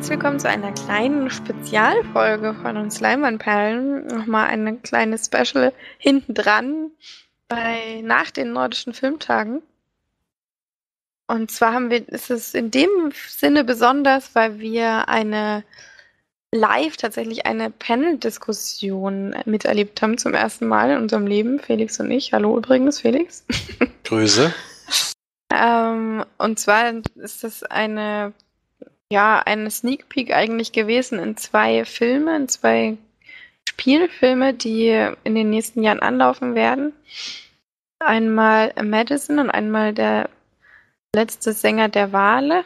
herzlich willkommen zu einer kleinen Spezialfolge von uns Leinwandperlen. Nochmal eine kleine Special hinten dran bei nach den nordischen Filmtagen. Und zwar haben wir, ist es in dem Sinne besonders, weil wir eine live tatsächlich eine Panel-Diskussion miterlebt haben zum ersten Mal in unserem Leben, Felix und ich. Hallo übrigens, Felix. Grüße. ähm, und zwar ist das eine ja, eine Sneak Peek eigentlich gewesen in zwei Filme, in zwei Spielfilme, die in den nächsten Jahren anlaufen werden. Einmal Madison und einmal der letzte Sänger der Wale.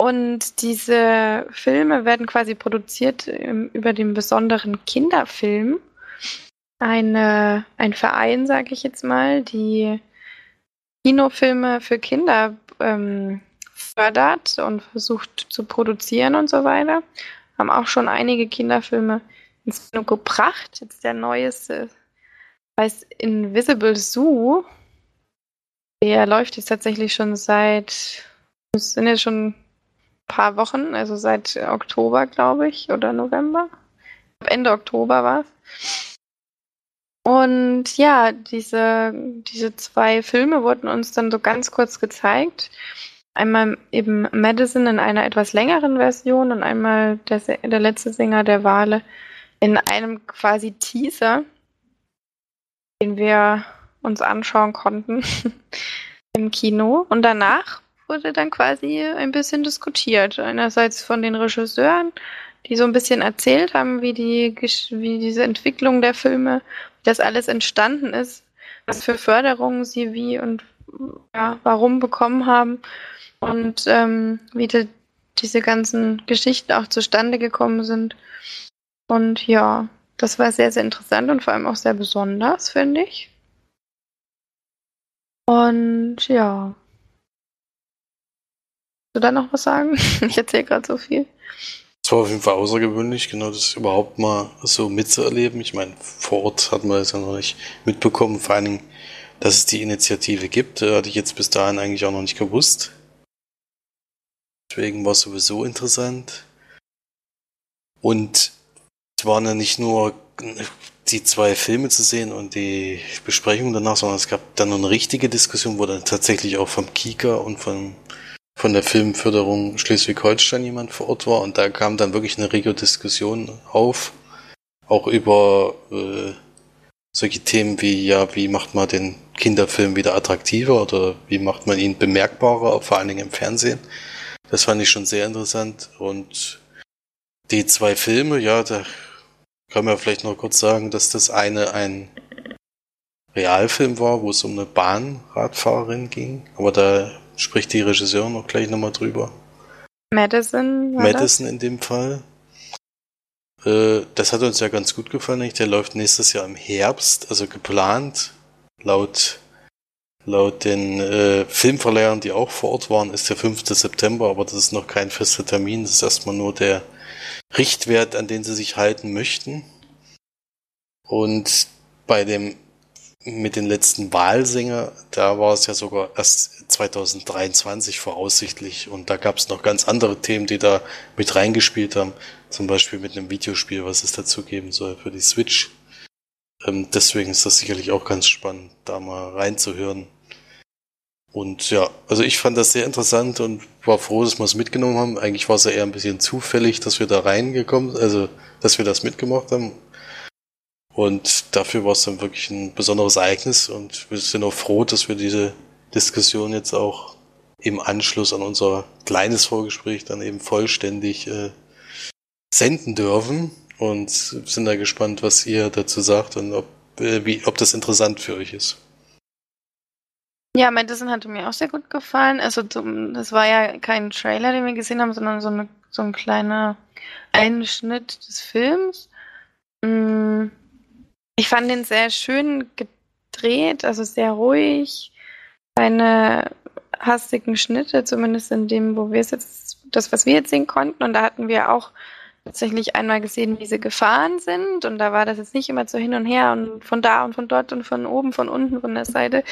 Und diese Filme werden quasi produziert über den besonderen Kinderfilm. Eine, ein Verein, sage ich jetzt mal, die Kinofilme für Kinder ähm, fördert und versucht zu produzieren und so weiter. Haben auch schon einige Kinderfilme ins Kino gebracht. Jetzt der neueste heißt Invisible Zoo. Der läuft jetzt tatsächlich schon seit, es sind jetzt schon ein paar Wochen, also seit Oktober, glaube ich, oder November. Ende Oktober war es. Und ja, diese, diese zwei Filme wurden uns dann so ganz kurz gezeigt. Einmal eben Madison in einer etwas längeren Version und einmal der, der letzte Sänger der Wale in einem quasi Teaser, den wir uns anschauen konnten im Kino. Und danach wurde dann quasi ein bisschen diskutiert. Einerseits von den Regisseuren, die so ein bisschen erzählt haben, wie, die, wie diese Entwicklung der Filme, wie das alles entstanden ist, was für Förderungen sie wie und ja, warum bekommen haben und ähm, wie die, diese ganzen Geschichten auch zustande gekommen sind. Und ja, das war sehr, sehr interessant und vor allem auch sehr besonders, finde ich. Und ja. Willst du da noch was sagen? ich erzähle gerade so viel. Es war auf jeden Fall außergewöhnlich, genau das überhaupt mal so mitzuerleben. Ich meine, vor Ort hat man es ja noch nicht mitbekommen, vor allen Dingen, dass es die Initiative gibt. Hatte ich jetzt bis dahin eigentlich auch noch nicht gewusst. Deswegen war es sowieso interessant. Und es waren ja nicht nur die zwei Filme zu sehen und die Besprechung danach, sondern es gab dann eine richtige Diskussion, wo dann tatsächlich auch vom Kika und von, von der Filmförderung Schleswig-Holstein jemand vor Ort war. Und da kam dann wirklich eine rege Diskussion auf, auch über äh, solche Themen wie, ja, wie macht man den Kinderfilm wieder attraktiver oder wie macht man ihn bemerkbarer, vor allen Dingen im Fernsehen. Das fand ich schon sehr interessant. Und die zwei Filme, ja, da kann man vielleicht noch kurz sagen, dass das eine ein Realfilm war, wo es um eine Bahnradfahrerin ging. Aber da spricht die Regisseurin noch gleich nochmal drüber. Madison. Madison das? in dem Fall. Äh, das hat uns ja ganz gut gefallen. Der läuft nächstes Jahr im Herbst, also geplant. Laut Laut den äh, Filmverleihern, die auch vor Ort waren, ist der 5. September, aber das ist noch kein fester Termin. Das ist erstmal nur der Richtwert, an den sie sich halten möchten. Und bei dem mit den letzten Wahlsänger, da war es ja sogar erst 2023 voraussichtlich und da gab es noch ganz andere Themen, die da mit reingespielt haben. Zum Beispiel mit einem Videospiel, was es dazu geben soll für die Switch. Ähm, deswegen ist das sicherlich auch ganz spannend, da mal reinzuhören. Und ja, also ich fand das sehr interessant und war froh, dass wir es mitgenommen haben. Eigentlich war es ja eher ein bisschen zufällig, dass wir da reingekommen, also dass wir das mitgemacht haben. Und dafür war es dann wirklich ein besonderes Ereignis und wir sind auch froh, dass wir diese Diskussion jetzt auch im Anschluss an unser kleines Vorgespräch dann eben vollständig äh, senden dürfen und sind da gespannt, was ihr dazu sagt und ob, äh, wie, ob das interessant für euch ist. Ja, Madison hatte mir auch sehr gut gefallen. Also das war ja kein Trailer, den wir gesehen haben, sondern so, eine, so ein kleiner Einschnitt des Films. Mm, ich fand den sehr schön gedreht, also sehr ruhig. Keine hastigen Schnitte, zumindest in dem, wo wir es jetzt, das, was wir jetzt sehen konnten. Und da hatten wir auch tatsächlich einmal gesehen, wie sie gefahren sind. Und da war das jetzt nicht immer so hin und her und von da und von dort und von oben, von unten, von der Seite.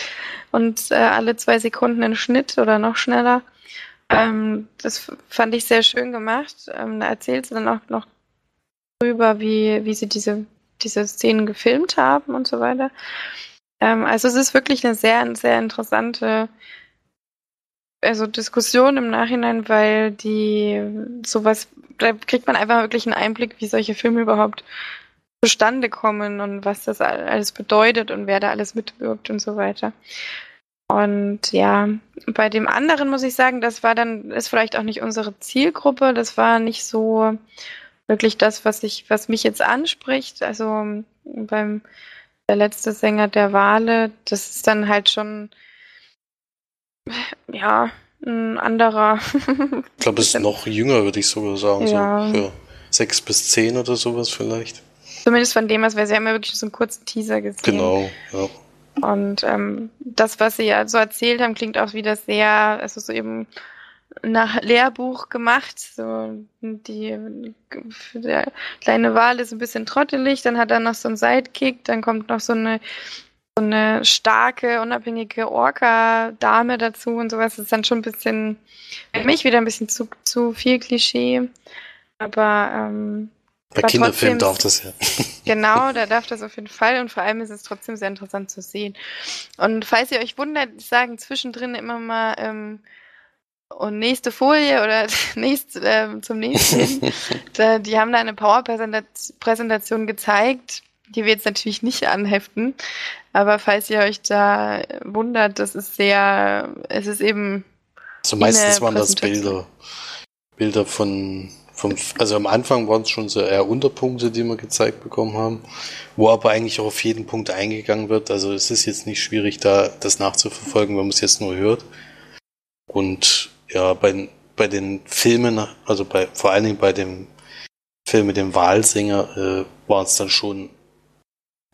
Und äh, alle zwei Sekunden ein Schnitt oder noch schneller. Ähm, das fand ich sehr schön gemacht. Ähm, da erzählt sie dann auch noch drüber, wie, wie sie diese, diese Szenen gefilmt haben und so weiter. Ähm, also es ist wirklich eine sehr, sehr interessante also Diskussion im Nachhinein, weil die sowas, da kriegt man einfach wirklich einen Einblick, wie solche Filme überhaupt zustande kommen und was das alles bedeutet und wer da alles mitwirkt und so weiter. Und ja, bei dem anderen muss ich sagen, das war dann, ist vielleicht auch nicht unsere Zielgruppe, das war nicht so wirklich das, was ich, was mich jetzt anspricht. Also beim der letzte Sänger der Wale, das ist dann halt schon ja, ein anderer. ich glaube, es ist noch jünger, würde ich sogar sagen. Ja. So für sechs bis zehn oder sowas vielleicht. Zumindest von dem, was wir, sie haben ja wirklich so einen kurzen Teaser gesehen. Genau, ja. Und ähm, das, was sie ja so erzählt haben, klingt auch wieder sehr, also so eben nach Lehrbuch gemacht. So die der kleine Wal ist ein bisschen trottelig, dann hat er noch so einen Sidekick, dann kommt noch so eine so eine starke, unabhängige Orca-Dame dazu und sowas. Ist dann schon ein bisschen, für mich wieder ein bisschen zu, zu viel Klischee. Aber ähm, bei Kinderfilmen darf das ja. Genau, da darf das auf jeden Fall und vor allem ist es trotzdem sehr interessant zu sehen. Und falls ihr euch wundert, ich sage zwischendrin immer mal ähm, und nächste Folie oder nächst, äh, zum nächsten. da, die haben da eine Power-Präsentation gezeigt, die wir jetzt natürlich nicht anheften. Aber falls ihr euch da wundert, das ist sehr, es ist eben. Also meistens waren das Bilder. Bilder von vom, also am Anfang waren es schon so eher Unterpunkte, die wir gezeigt bekommen haben, wo aber eigentlich auch auf jeden Punkt eingegangen wird. Also es ist jetzt nicht schwierig, da das nachzuverfolgen, wenn man es jetzt nur hört. Und ja, bei, bei den Filmen, also bei, vor allen Dingen bei dem Film mit dem Wahlsänger, äh, waren es dann schon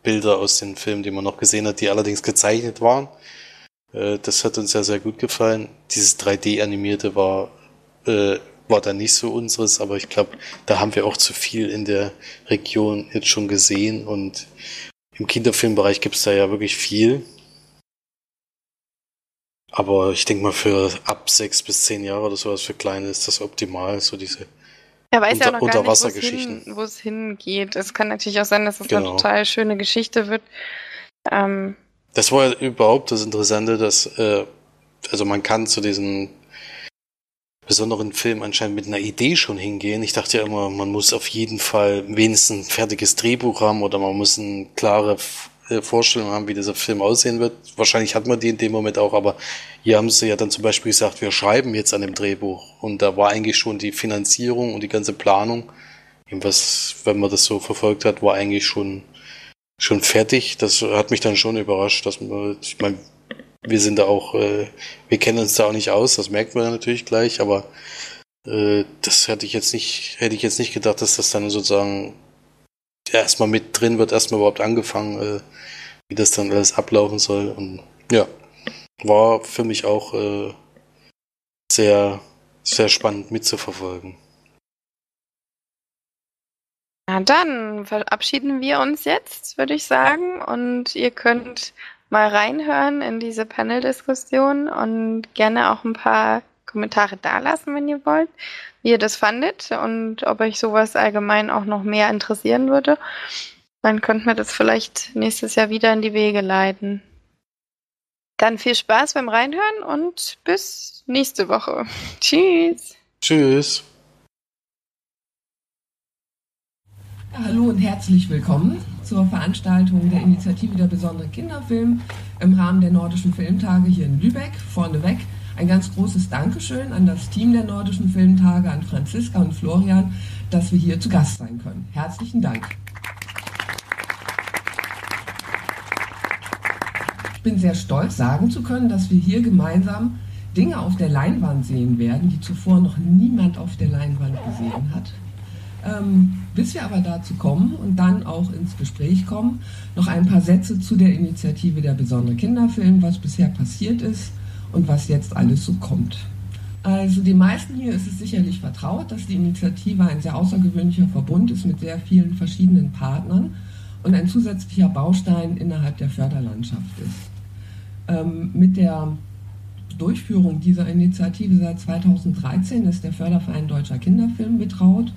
Bilder aus den Filmen, die man noch gesehen hat, die allerdings gezeichnet waren. Äh, das hat uns ja sehr gut gefallen. Dieses 3D-animierte war äh, war dann nicht so unseres, aber ich glaube, da haben wir auch zu viel in der Region jetzt schon gesehen und im Kinderfilmbereich gibt es da ja wirklich viel. Aber ich denke mal, für ab sechs bis zehn Jahre oder sowas für Kleine ist das optimal, so diese er weiß unter, ja noch gar nicht, wo es hingeht. Es kann natürlich auch sein, dass es genau. eine total schöne Geschichte wird. Ähm, das war ja überhaupt das Interessante, dass äh, also man kann zu diesen besonderen Film anscheinend mit einer Idee schon hingehen. Ich dachte ja immer, man muss auf jeden Fall wenigstens ein fertiges Drehbuch haben oder man muss eine klare Vorstellung haben, wie dieser Film aussehen wird. Wahrscheinlich hat man die in dem Moment auch, aber hier haben sie ja dann zum Beispiel gesagt, wir schreiben jetzt an dem Drehbuch. Und da war eigentlich schon die Finanzierung und die ganze Planung, was, wenn man das so verfolgt hat, war eigentlich schon, schon fertig. Das hat mich dann schon überrascht, dass man, ich meine, wir sind da auch, äh, wir kennen uns da auch nicht aus, das merkt man natürlich gleich, aber äh, das hätte ich jetzt nicht, hätte ich jetzt nicht gedacht, dass das dann sozusagen erstmal mit drin wird, erstmal überhaupt angefangen, äh, wie das dann alles ablaufen soll. Und ja, war für mich auch äh, sehr, sehr spannend mitzuverfolgen. Na dann verabschieden wir uns jetzt, würde ich sagen. Und ihr könnt mal reinhören in diese Panel-Diskussion und gerne auch ein paar Kommentare dalassen, wenn ihr wollt, ihr das fandet und ob euch sowas allgemein auch noch mehr interessieren würde. Dann könnten wir das vielleicht nächstes Jahr wieder in die Wege leiten. Dann viel Spaß beim Reinhören und bis nächste Woche. Tschüss. Tschüss. Hallo und herzlich willkommen zur Veranstaltung der Initiative der besondere Kinderfilm im Rahmen der Nordischen Filmtage hier in Lübeck. Vorneweg ein ganz großes Dankeschön an das Team der Nordischen Filmtage, an Franziska und Florian, dass wir hier zu Gast sein können. Herzlichen Dank. Ich bin sehr stolz, sagen zu können, dass wir hier gemeinsam Dinge auf der Leinwand sehen werden, die zuvor noch niemand auf der Leinwand gesehen hat. Ähm, bis wir aber dazu kommen und dann auch ins Gespräch kommen, noch ein paar Sätze zu der Initiative der besondere Kinderfilm, was bisher passiert ist und was jetzt alles so kommt. Also den meisten hier ist es sicherlich vertraut, dass die Initiative ein sehr außergewöhnlicher Verbund ist mit sehr vielen verschiedenen Partnern und ein zusätzlicher Baustein innerhalb der Förderlandschaft ist. Ähm, mit der Durchführung dieser Initiative seit 2013 ist der Förderverein Deutscher Kinderfilm betraut.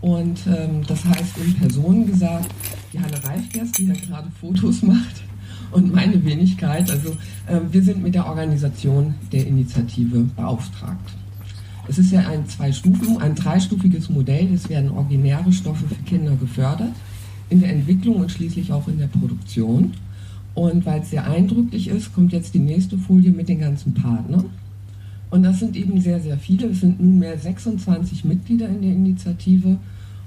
Und ähm, das heißt in Personen gesagt, die Hanne Reifgers, die ja gerade Fotos macht, und meine Wenigkeit. Also äh, wir sind mit der Organisation der Initiative beauftragt. Es ist ja ein zwei Stufen, ein dreistufiges Modell. Es werden originäre Stoffe für Kinder gefördert, in der Entwicklung und schließlich auch in der Produktion. Und weil es sehr eindrücklich ist, kommt jetzt die nächste Folie mit den ganzen Partnern. Und das sind eben sehr, sehr viele. Es sind nunmehr 26 Mitglieder in der Initiative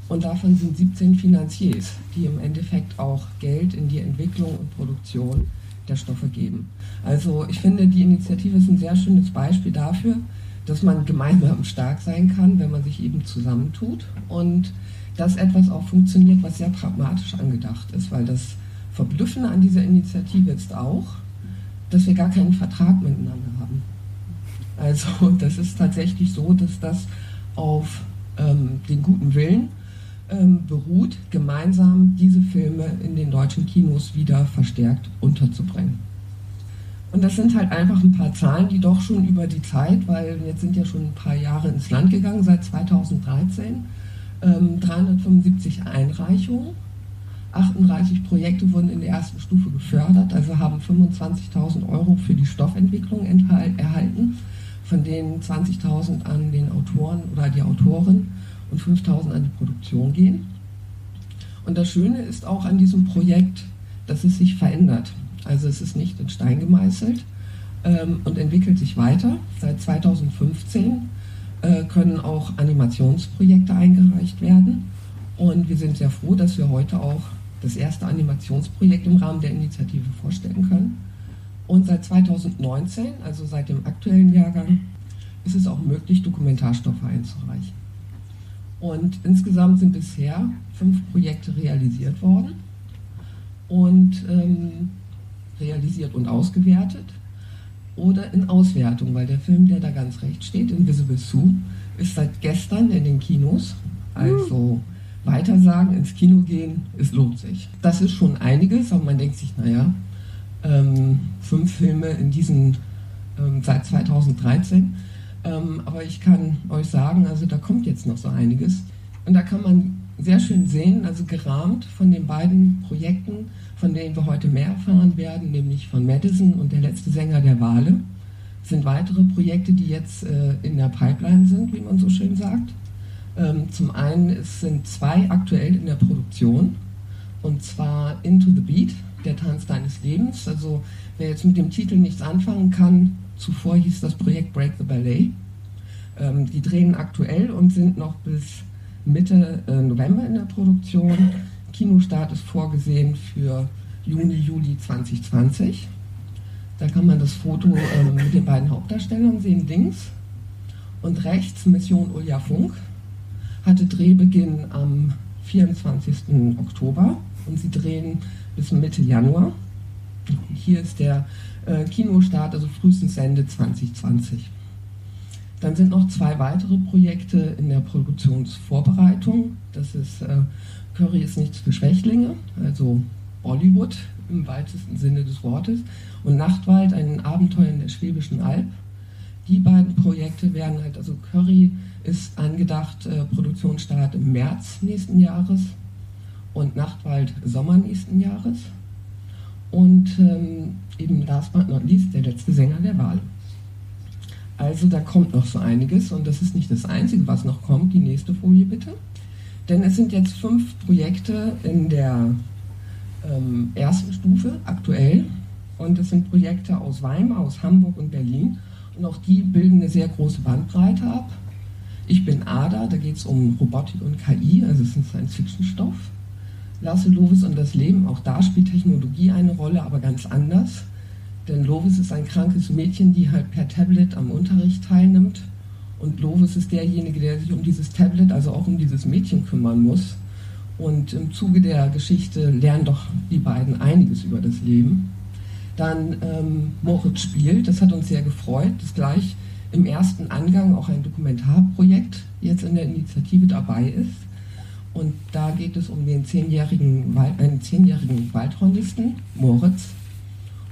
und davon sind 17 Finanziers, die im Endeffekt auch Geld in die Entwicklung und Produktion der Stoffe geben. Also ich finde, die Initiative ist ein sehr schönes Beispiel dafür, dass man gemeinsam stark sein kann, wenn man sich eben zusammentut und dass etwas auch funktioniert, was sehr pragmatisch angedacht ist, weil das Verblüffende an dieser Initiative ist auch, dass wir gar keinen Vertrag miteinander haben. Also das ist tatsächlich so, dass das auf ähm, den guten Willen ähm, beruht, gemeinsam diese Filme in den deutschen Kinos wieder verstärkt unterzubringen. Und das sind halt einfach ein paar Zahlen, die doch schon über die Zeit, weil jetzt sind ja schon ein paar Jahre ins Land gegangen, seit 2013, ähm, 375 Einreichungen, 38 Projekte wurden in der ersten Stufe gefördert, also haben 25.000 Euro für die Stoffentwicklung erhalten, von denen 20.000 an den Autoren oder die Autorin und 5000 an die Produktion gehen. Und das Schöne ist auch an diesem Projekt, dass es sich verändert. Also es ist nicht in Stein gemeißelt ähm, und entwickelt sich weiter. Seit 2015 äh, können auch Animationsprojekte eingereicht werden. Und wir sind sehr froh, dass wir heute auch das erste Animationsprojekt im Rahmen der Initiative vorstellen können. Und seit 2019, also seit dem aktuellen Jahrgang, ist es auch möglich, Dokumentarstoffe einzureichen. Und insgesamt sind bisher fünf Projekte realisiert worden und ähm, realisiert und ausgewertet oder in Auswertung, weil der Film, der da ganz rechts steht, Invisible Sue, ist seit gestern in den Kinos. Also weitersagen, ins Kino gehen, es lohnt sich. Das ist schon einiges, aber man denkt sich, naja, ähm, fünf Filme in diesen ähm, seit 2013 ähm, aber ich kann euch sagen, also da kommt jetzt noch so einiges. Und da kann man sehr schön sehen, also gerahmt von den beiden Projekten, von denen wir heute mehr erfahren werden, nämlich von Madison und der letzte Sänger der Wale, sind weitere Projekte, die jetzt äh, in der Pipeline sind, wie man so schön sagt. Ähm, zum einen es sind zwei aktuell in der Produktion, und zwar Into the Beat, der Tanz deines Lebens. Also wer jetzt mit dem Titel nichts anfangen kann, Zuvor hieß das Projekt Break the Ballet. Ähm, die drehen aktuell und sind noch bis Mitte äh, November in der Produktion. Kinostart ist vorgesehen für Juni, Juli 2020. Da kann man das Foto ähm, mit den beiden Hauptdarstellern sehen, links. Und rechts Mission Ulja Funk hatte Drehbeginn am 24. Oktober und sie drehen bis Mitte Januar. Hier ist der äh, Kinostart, also frühestens Ende 2020. Dann sind noch zwei weitere Projekte in der Produktionsvorbereitung. Das ist äh, Curry ist nichts für Schwächlinge, also Bollywood im weitesten Sinne des Wortes, und Nachtwald, ein Abenteuer in der Schwäbischen Alb. Die beiden Projekte werden halt, also Curry ist angedacht, äh, Produktionsstart im März nächsten Jahres und Nachtwald Sommer nächsten Jahres. Und ähm, eben last but not least der letzte Sänger der Wahl. Also da kommt noch so einiges und das ist nicht das Einzige, was noch kommt. Die nächste Folie bitte. Denn es sind jetzt fünf Projekte in der ähm, ersten Stufe aktuell und es sind Projekte aus Weimar, aus Hamburg und Berlin und auch die bilden eine sehr große Bandbreite ab. Ich bin Ada, da geht es um Robotik und KI, also es ist ein Science-Fiction-Stoff. Lasse Lovis und das Leben, auch da spielt Technologie eine Rolle, aber ganz anders. Denn Lovis ist ein krankes Mädchen, die halt per Tablet am Unterricht teilnimmt. Und Lovis ist derjenige, der sich um dieses Tablet, also auch um dieses Mädchen kümmern muss. Und im Zuge der Geschichte lernen doch die beiden einiges über das Leben. Dann ähm, Moritz spielt, das hat uns sehr gefreut, dass gleich im ersten Angang auch ein Dokumentarprojekt jetzt in der Initiative dabei ist. Und da geht es um den zehnjährigen, einen zehnjährigen Waldhornisten, Moritz.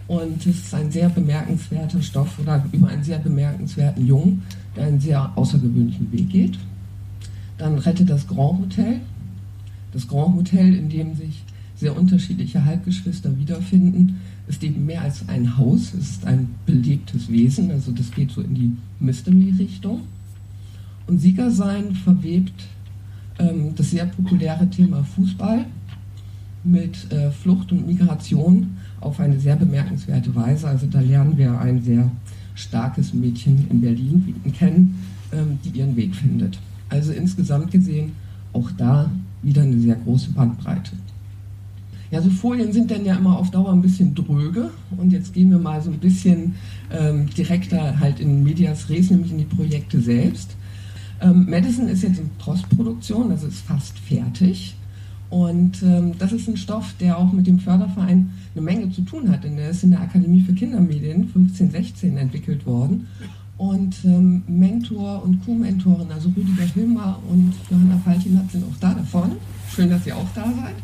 Und es ist ein sehr bemerkenswerter Stoff oder über einen sehr bemerkenswerten Jungen, der einen sehr außergewöhnlichen Weg geht. Dann rettet das Grand Hotel. Das Grand Hotel, in dem sich sehr unterschiedliche Halbgeschwister wiederfinden, ist eben mehr als ein Haus, es ist ein belebtes Wesen, also das geht so in die Mystery-Richtung. Und Siegersein verwebt ähm, das sehr populäre Thema Fußball mit äh, Flucht und Migration auf eine sehr bemerkenswerte Weise. Also da lernen wir ein sehr starkes Mädchen in Berlin kennen, ähm, die ihren Weg findet. Also insgesamt gesehen auch da wieder eine sehr große Bandbreite. Ja, so Folien sind dann ja immer auf Dauer ein bisschen dröge und jetzt gehen wir mal so ein bisschen ähm, direkter halt in Medias Res, nämlich in die Projekte selbst. Ähm, Madison ist jetzt in Postproduktion, also ist fast fertig. Und ähm, das ist ein Stoff, der auch mit dem Förderverein eine Menge zu tun hat, denn der ist in der Akademie für Kindermedien 1516 entwickelt worden. Und ähm, Mentor und Co-Mentorin, also Rüdiger Hilmer und Johanna Faltinat sind auch da da vorne. Schön, dass ihr auch da seid.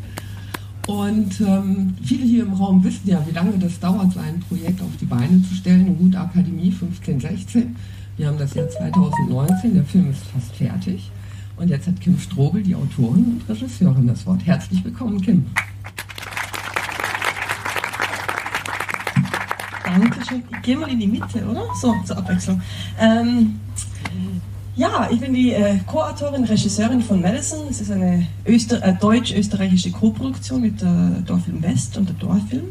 Und ähm, viele hier im Raum wissen ja, wie lange das dauert, so ein Projekt auf die Beine zu stellen. Eine gute Akademie 1516. Wir haben das Jahr 2019, der Film ist fast fertig. Und jetzt hat Kim Strobel, die Autorin und Regisseurin, das Wort. Herzlich willkommen, Kim. Dankeschön. Ich gehe mal in die Mitte, oder? So, zur Abwechslung. Ähm, ja, ich bin die äh, Co-Autorin, Regisseurin von Madison. Es ist eine äh, deutsch-österreichische Co-Produktion mit der Dorfilm West und der Dorffilm.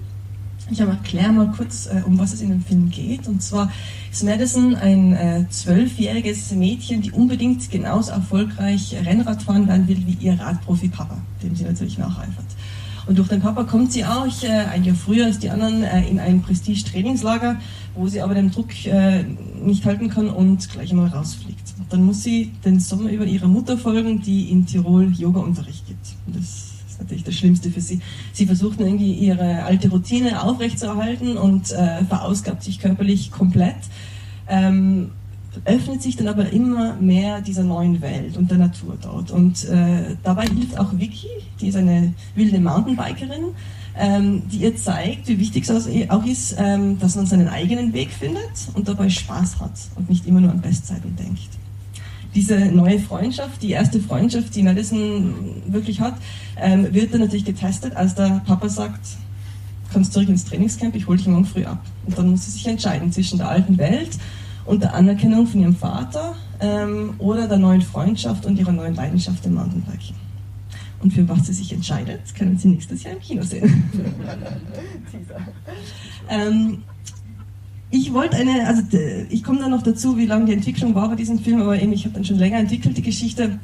Ich erkläre mal kurz, äh, um was es in dem Film geht. Und zwar ist Madison ein äh, zwölfjähriges Mädchen, die unbedingt genauso erfolgreich Rennrad fahren werden will wie ihr Radprofi-Papa, dem sie natürlich nacheifert. Und durch den Papa kommt sie auch äh, ein Jahr früher als die anderen äh, in ein Prestige-Trainingslager, wo sie aber den Druck äh, nicht halten kann und gleich einmal rausfliegt. Und dann muss sie den Sommer über ihrer Mutter folgen, die in Tirol Yoga-Unterricht gibt. Natürlich das Schlimmste für sie. Sie versucht irgendwie ihre alte Routine aufrechtzuerhalten und äh, verausgabt sich körperlich komplett. Ähm, öffnet sich dann aber immer mehr dieser neuen Welt und der Natur dort. Und äh, dabei hilft auch Vicky, die ist eine wilde Mountainbikerin, ähm, die ihr zeigt, wie wichtig es auch ist, ähm, dass man seinen eigenen Weg findet und dabei Spaß hat und nicht immer nur an Bestzeiten denkt. Diese neue Freundschaft, die erste Freundschaft, die Madison wirklich hat, ähm, wird dann natürlich getestet, als der Papa sagt, kommst zurück ins Trainingscamp, ich hole dich morgen früh ab. Und dann muss sie sich entscheiden zwischen der alten Welt und der Anerkennung von ihrem Vater ähm, oder der neuen Freundschaft und ihrer neuen Leidenschaft im Mountainbiking. Und für was sie sich entscheidet, können Sie nächstes Jahr im Kino sehen. ähm, ich wollte eine, also ich komme dann noch dazu, wie lange die Entwicklung war bei diesem Film, aber eben, ich habe dann schon länger entwickelt, die Geschichte.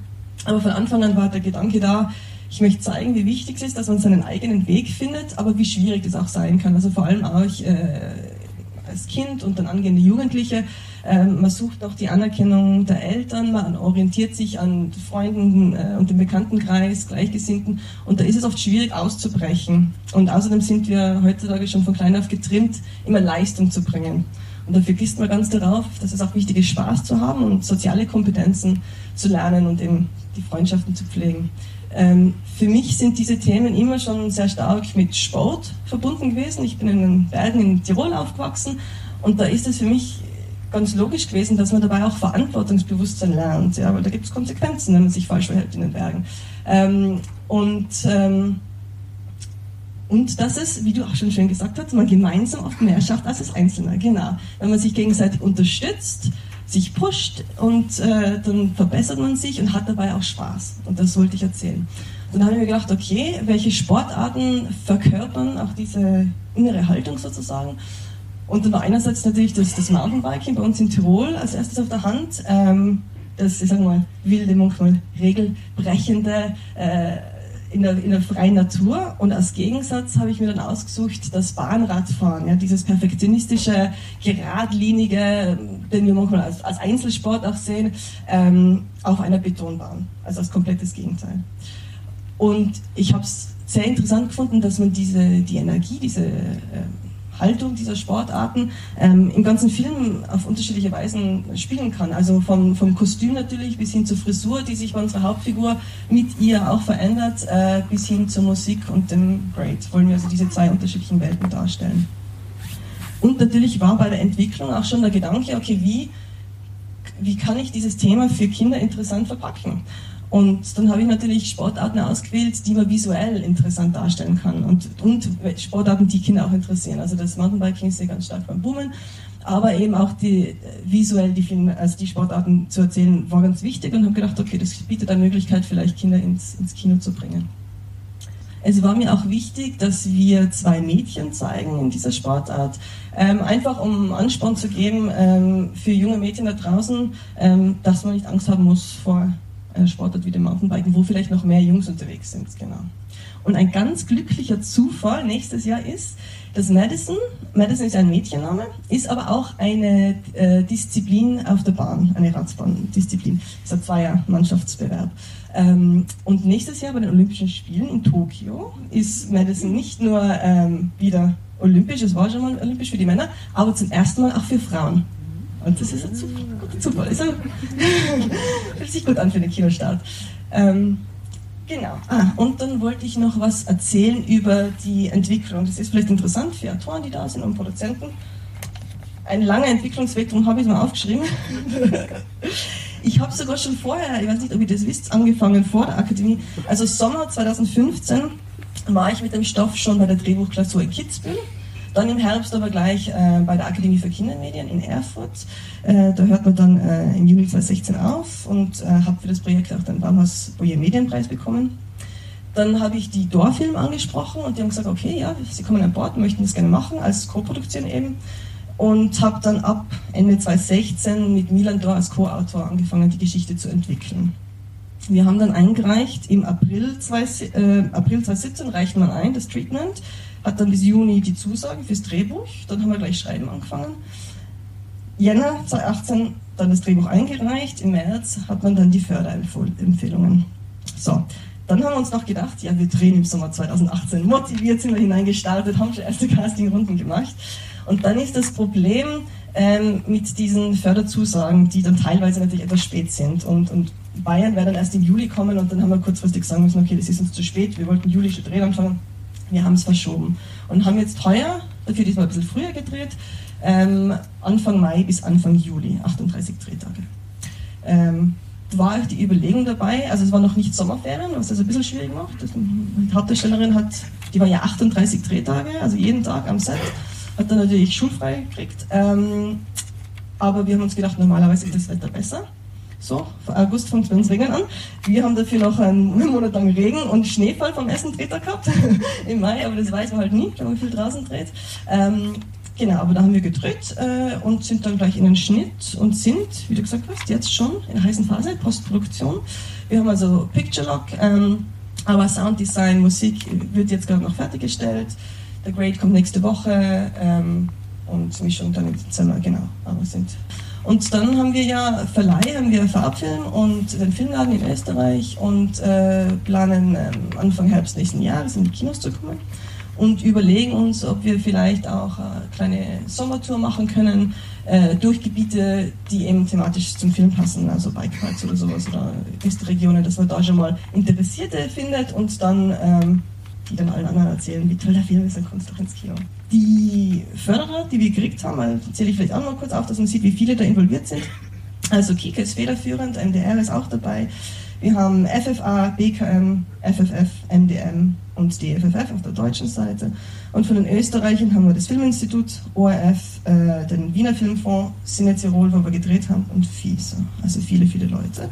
Aber von Anfang an war der Gedanke da, ich möchte zeigen, wie wichtig es ist, dass man seinen eigenen Weg findet, aber wie schwierig das auch sein kann. Also vor allem auch äh, als Kind und dann angehende Jugendliche. Ähm, man sucht auch die Anerkennung der Eltern, man orientiert sich an Freunden äh, und dem Bekanntenkreis, Gleichgesinnten und da ist es oft schwierig auszubrechen. Und außerdem sind wir heutzutage schon von klein auf getrimmt, immer Leistung zu bringen. Und da vergisst man ganz darauf, dass es auch wichtig ist, Spaß zu haben und soziale Kompetenzen zu lernen und eben die Freundschaften zu pflegen. Ähm, für mich sind diese Themen immer schon sehr stark mit Sport verbunden gewesen. Ich bin in den Bergen in Tirol aufgewachsen und da ist es für mich ganz logisch gewesen, dass man dabei auch Verantwortungsbewusstsein lernt, ja, weil da gibt es Konsequenzen, wenn man sich falsch verhält in den Bergen. Ähm, und, ähm, und dass es, wie du auch schon schön gesagt hast, man gemeinsam oft mehr schafft als das Einzelne, genau. Wenn man sich gegenseitig unterstützt, sich pusht und äh, dann verbessert man sich und hat dabei auch Spaß. Und das wollte ich erzählen. Dann habe ich mir gedacht, okay, welche Sportarten verkörpern auch diese innere Haltung sozusagen? Und dann war einerseits natürlich das, das Mountainbiking bei uns in Tirol als erstes auf der Hand. Ähm, das, ich sag mal, wilde, manchmal regelbrechende äh, in der, in der freien Natur. Und als Gegensatz habe ich mir dann ausgesucht, das Bahnradfahren, ja, dieses perfektionistische, geradlinige, den wir manchmal als, als Einzelsport auch sehen, ähm, auf einer Betonbahn. Also als komplettes Gegenteil. Und ich habe es sehr interessant gefunden, dass man diese, die Energie, diese äh, Haltung dieser Sportarten ähm, im ganzen Film auf unterschiedliche Weisen spielen kann. Also vom, vom Kostüm natürlich bis hin zur Frisur, die sich bei unserer Hauptfigur mit ihr auch verändert, äh, bis hin zur Musik und dem Great. Wollen wir also diese zwei unterschiedlichen Welten darstellen. Und natürlich war bei der Entwicklung auch schon der Gedanke, okay, wie, wie kann ich dieses Thema für Kinder interessant verpacken? Und dann habe ich natürlich Sportarten ausgewählt, die man visuell interessant darstellen kann und, und Sportarten, die Kinder auch interessieren. Also das Mountainbiking ist ja ganz stark beim Boomen, aber eben auch die visuell die Filme, also die Sportarten zu erzählen, war ganz wichtig und habe gedacht, okay, das bietet eine Möglichkeit, vielleicht Kinder ins, ins Kino zu bringen. Es war mir auch wichtig, dass wir zwei Mädchen zeigen in dieser Sportart. Ähm, einfach um Ansporn zu geben ähm, für junge Mädchen da draußen, ähm, dass man nicht Angst haben muss vor Sportart wie dem Mountainbiken, wo vielleicht noch mehr Jungs unterwegs sind. Genau. Und ein ganz glücklicher Zufall nächstes Jahr ist, dass Madison, Madison ist ein Mädchenname, ist aber auch eine äh, Disziplin auf der Bahn, eine Radbahn-Disziplin. Das ist ein Zweier-Mannschaftsbewerb. Ähm, und nächstes Jahr bei den Olympischen Spielen in Tokio ist Madison nicht nur ähm, wieder olympisch, es war schon mal olympisch für die Männer, aber zum ersten Mal auch für Frauen. Und das ist ein super, Zufall. Ist fühlt sich gut an für den Kinostart. Ähm, genau. Ah, und dann wollte ich noch was erzählen über die Entwicklung. Das ist vielleicht interessant für Autoren, die da sind und Produzenten. Ein langer Entwicklungsweg, darum habe ich es mal aufgeschrieben. Ich habe sogar schon vorher, ich weiß nicht, ob ihr das wisst, angefangen vor der Akademie. Also Sommer 2015 war ich mit dem Stoff schon bei der Drehbuchklausur in Kitzbühel. Dann im Herbst aber gleich äh, bei der Akademie für Kindermedien in Erfurt. Äh, da hört man dann äh, im Juni 2016 auf und äh, habe für das Projekt auch den Bauhaus Boyer Medienpreis bekommen. Dann habe ich die Dorfilm angesprochen und die haben gesagt, okay, ja, sie kommen an Bord, möchten das gerne machen, als Co-Produktion eben und habe dann ab Ende 2016 mit Milan Dor als Co-Autor angefangen, die Geschichte zu entwickeln. Wir haben dann eingereicht, im April, 20, äh, April 2017 reicht man ein, das Treatment, hat dann bis Juni die Zusage fürs Drehbuch, dann haben wir gleich Schreiben angefangen. Jänner 2018 dann das Drehbuch eingereicht, im März hat man dann die Förderempfehlungen. So, dann haben wir uns noch gedacht, ja, wir drehen im Sommer 2018. Motiviert sind wir hineingestartet, haben schon erste Castingrunden gemacht. Und dann ist das Problem ähm, mit diesen Förderzusagen, die dann teilweise natürlich etwas spät sind. Und, und Bayern wäre dann erst im Juli kommen und dann haben wir kurzfristig sagen müssen, okay, das ist uns zu spät, wir wollten Juli schon drehen anfangen. Wir haben es verschoben und haben jetzt heuer, dafür diesmal ein bisschen früher gedreht, ähm, Anfang Mai bis Anfang Juli, 38 Drehtage. Ähm, war auch die Überlegung dabei, also es war noch nicht Sommerferien, was das ein bisschen schwierig macht. Die Hauptdarstellerin hat, die war ja 38 Drehtage, also jeden Tag am Set hat dann natürlich schulfrei gekriegt. Ähm, aber wir haben uns gedacht, normalerweise ist das Wetter besser. So, August fängt bei uns Regen an. Wir haben dafür noch einen Monat lang Regen und Schneefall vom ersten Treter gehabt im Mai, aber das weiß man halt nie, wenn man viel draußen dreht. Ähm, genau, aber da haben wir gedreht äh, und sind dann gleich in den Schnitt und sind, wie du gesagt hast, jetzt schon in der heißen Phase, Postproduktion. Wir haben also Picture Lock, ähm, aber Sounddesign, Musik wird jetzt gerade noch fertiggestellt. The Great kommt nächste Woche ähm, und Mischung dann im Dezember, genau. Aber sind. Und dann haben wir ja Verleih, haben wir Farbfilm und den Filmladen in Österreich und äh, planen ähm, Anfang Herbst nächsten Jahres in die Kinos zu kommen und überlegen uns, ob wir vielleicht auch eine kleine Sommertour machen können äh, durch Gebiete, die eben thematisch zum Film passen, also Bikeparks oder sowas oder Regionen, dass man da schon mal Interessierte findet und dann ähm, die dann allen anderen erzählen, wie toll der Film ist, dann kommst du ins Kino. Die Förderer, die wir gekriegt haben, erzähle ich vielleicht auch mal kurz auf, dass man sieht, wie viele da involviert sind. Also Kike ist federführend, MDR ist auch dabei. Wir haben FFA, BKM, FFF, MDM und DFFF auf der deutschen Seite. Und von den Österreichern haben wir das Filminstitut, ORF, äh, den Wiener Filmfonds, Cine Tirol, wo wir gedreht haben, und FISA. Also viele, viele Leute,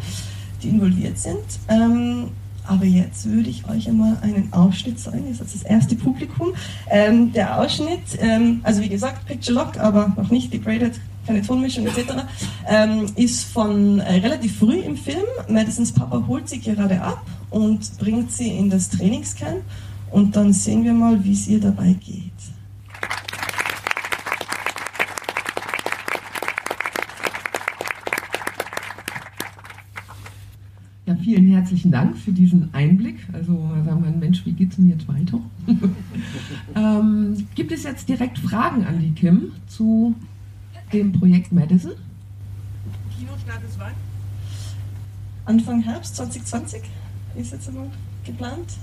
die involviert sind. Ähm, aber jetzt würde ich euch einmal einen Ausschnitt zeigen. Das ist das erste Publikum. Ähm, der Ausschnitt, ähm, also wie gesagt, Picture Lock, aber noch nicht degraded, keine Tonmischung etc., ähm, ist von äh, relativ früh im Film. Madisons Papa holt sie gerade ab und bringt sie in das Trainingscamp. Und dann sehen wir mal, wie es ihr dabei geht. Ja, vielen herzlichen Dank für diesen Einblick. Also sagen wir, Mensch, wie geht es denn jetzt weiter? ähm, gibt es jetzt direkt Fragen an die Kim zu dem Projekt Madison? Kinostart ist wann? Anfang Herbst 2020 ist jetzt einmal geplant.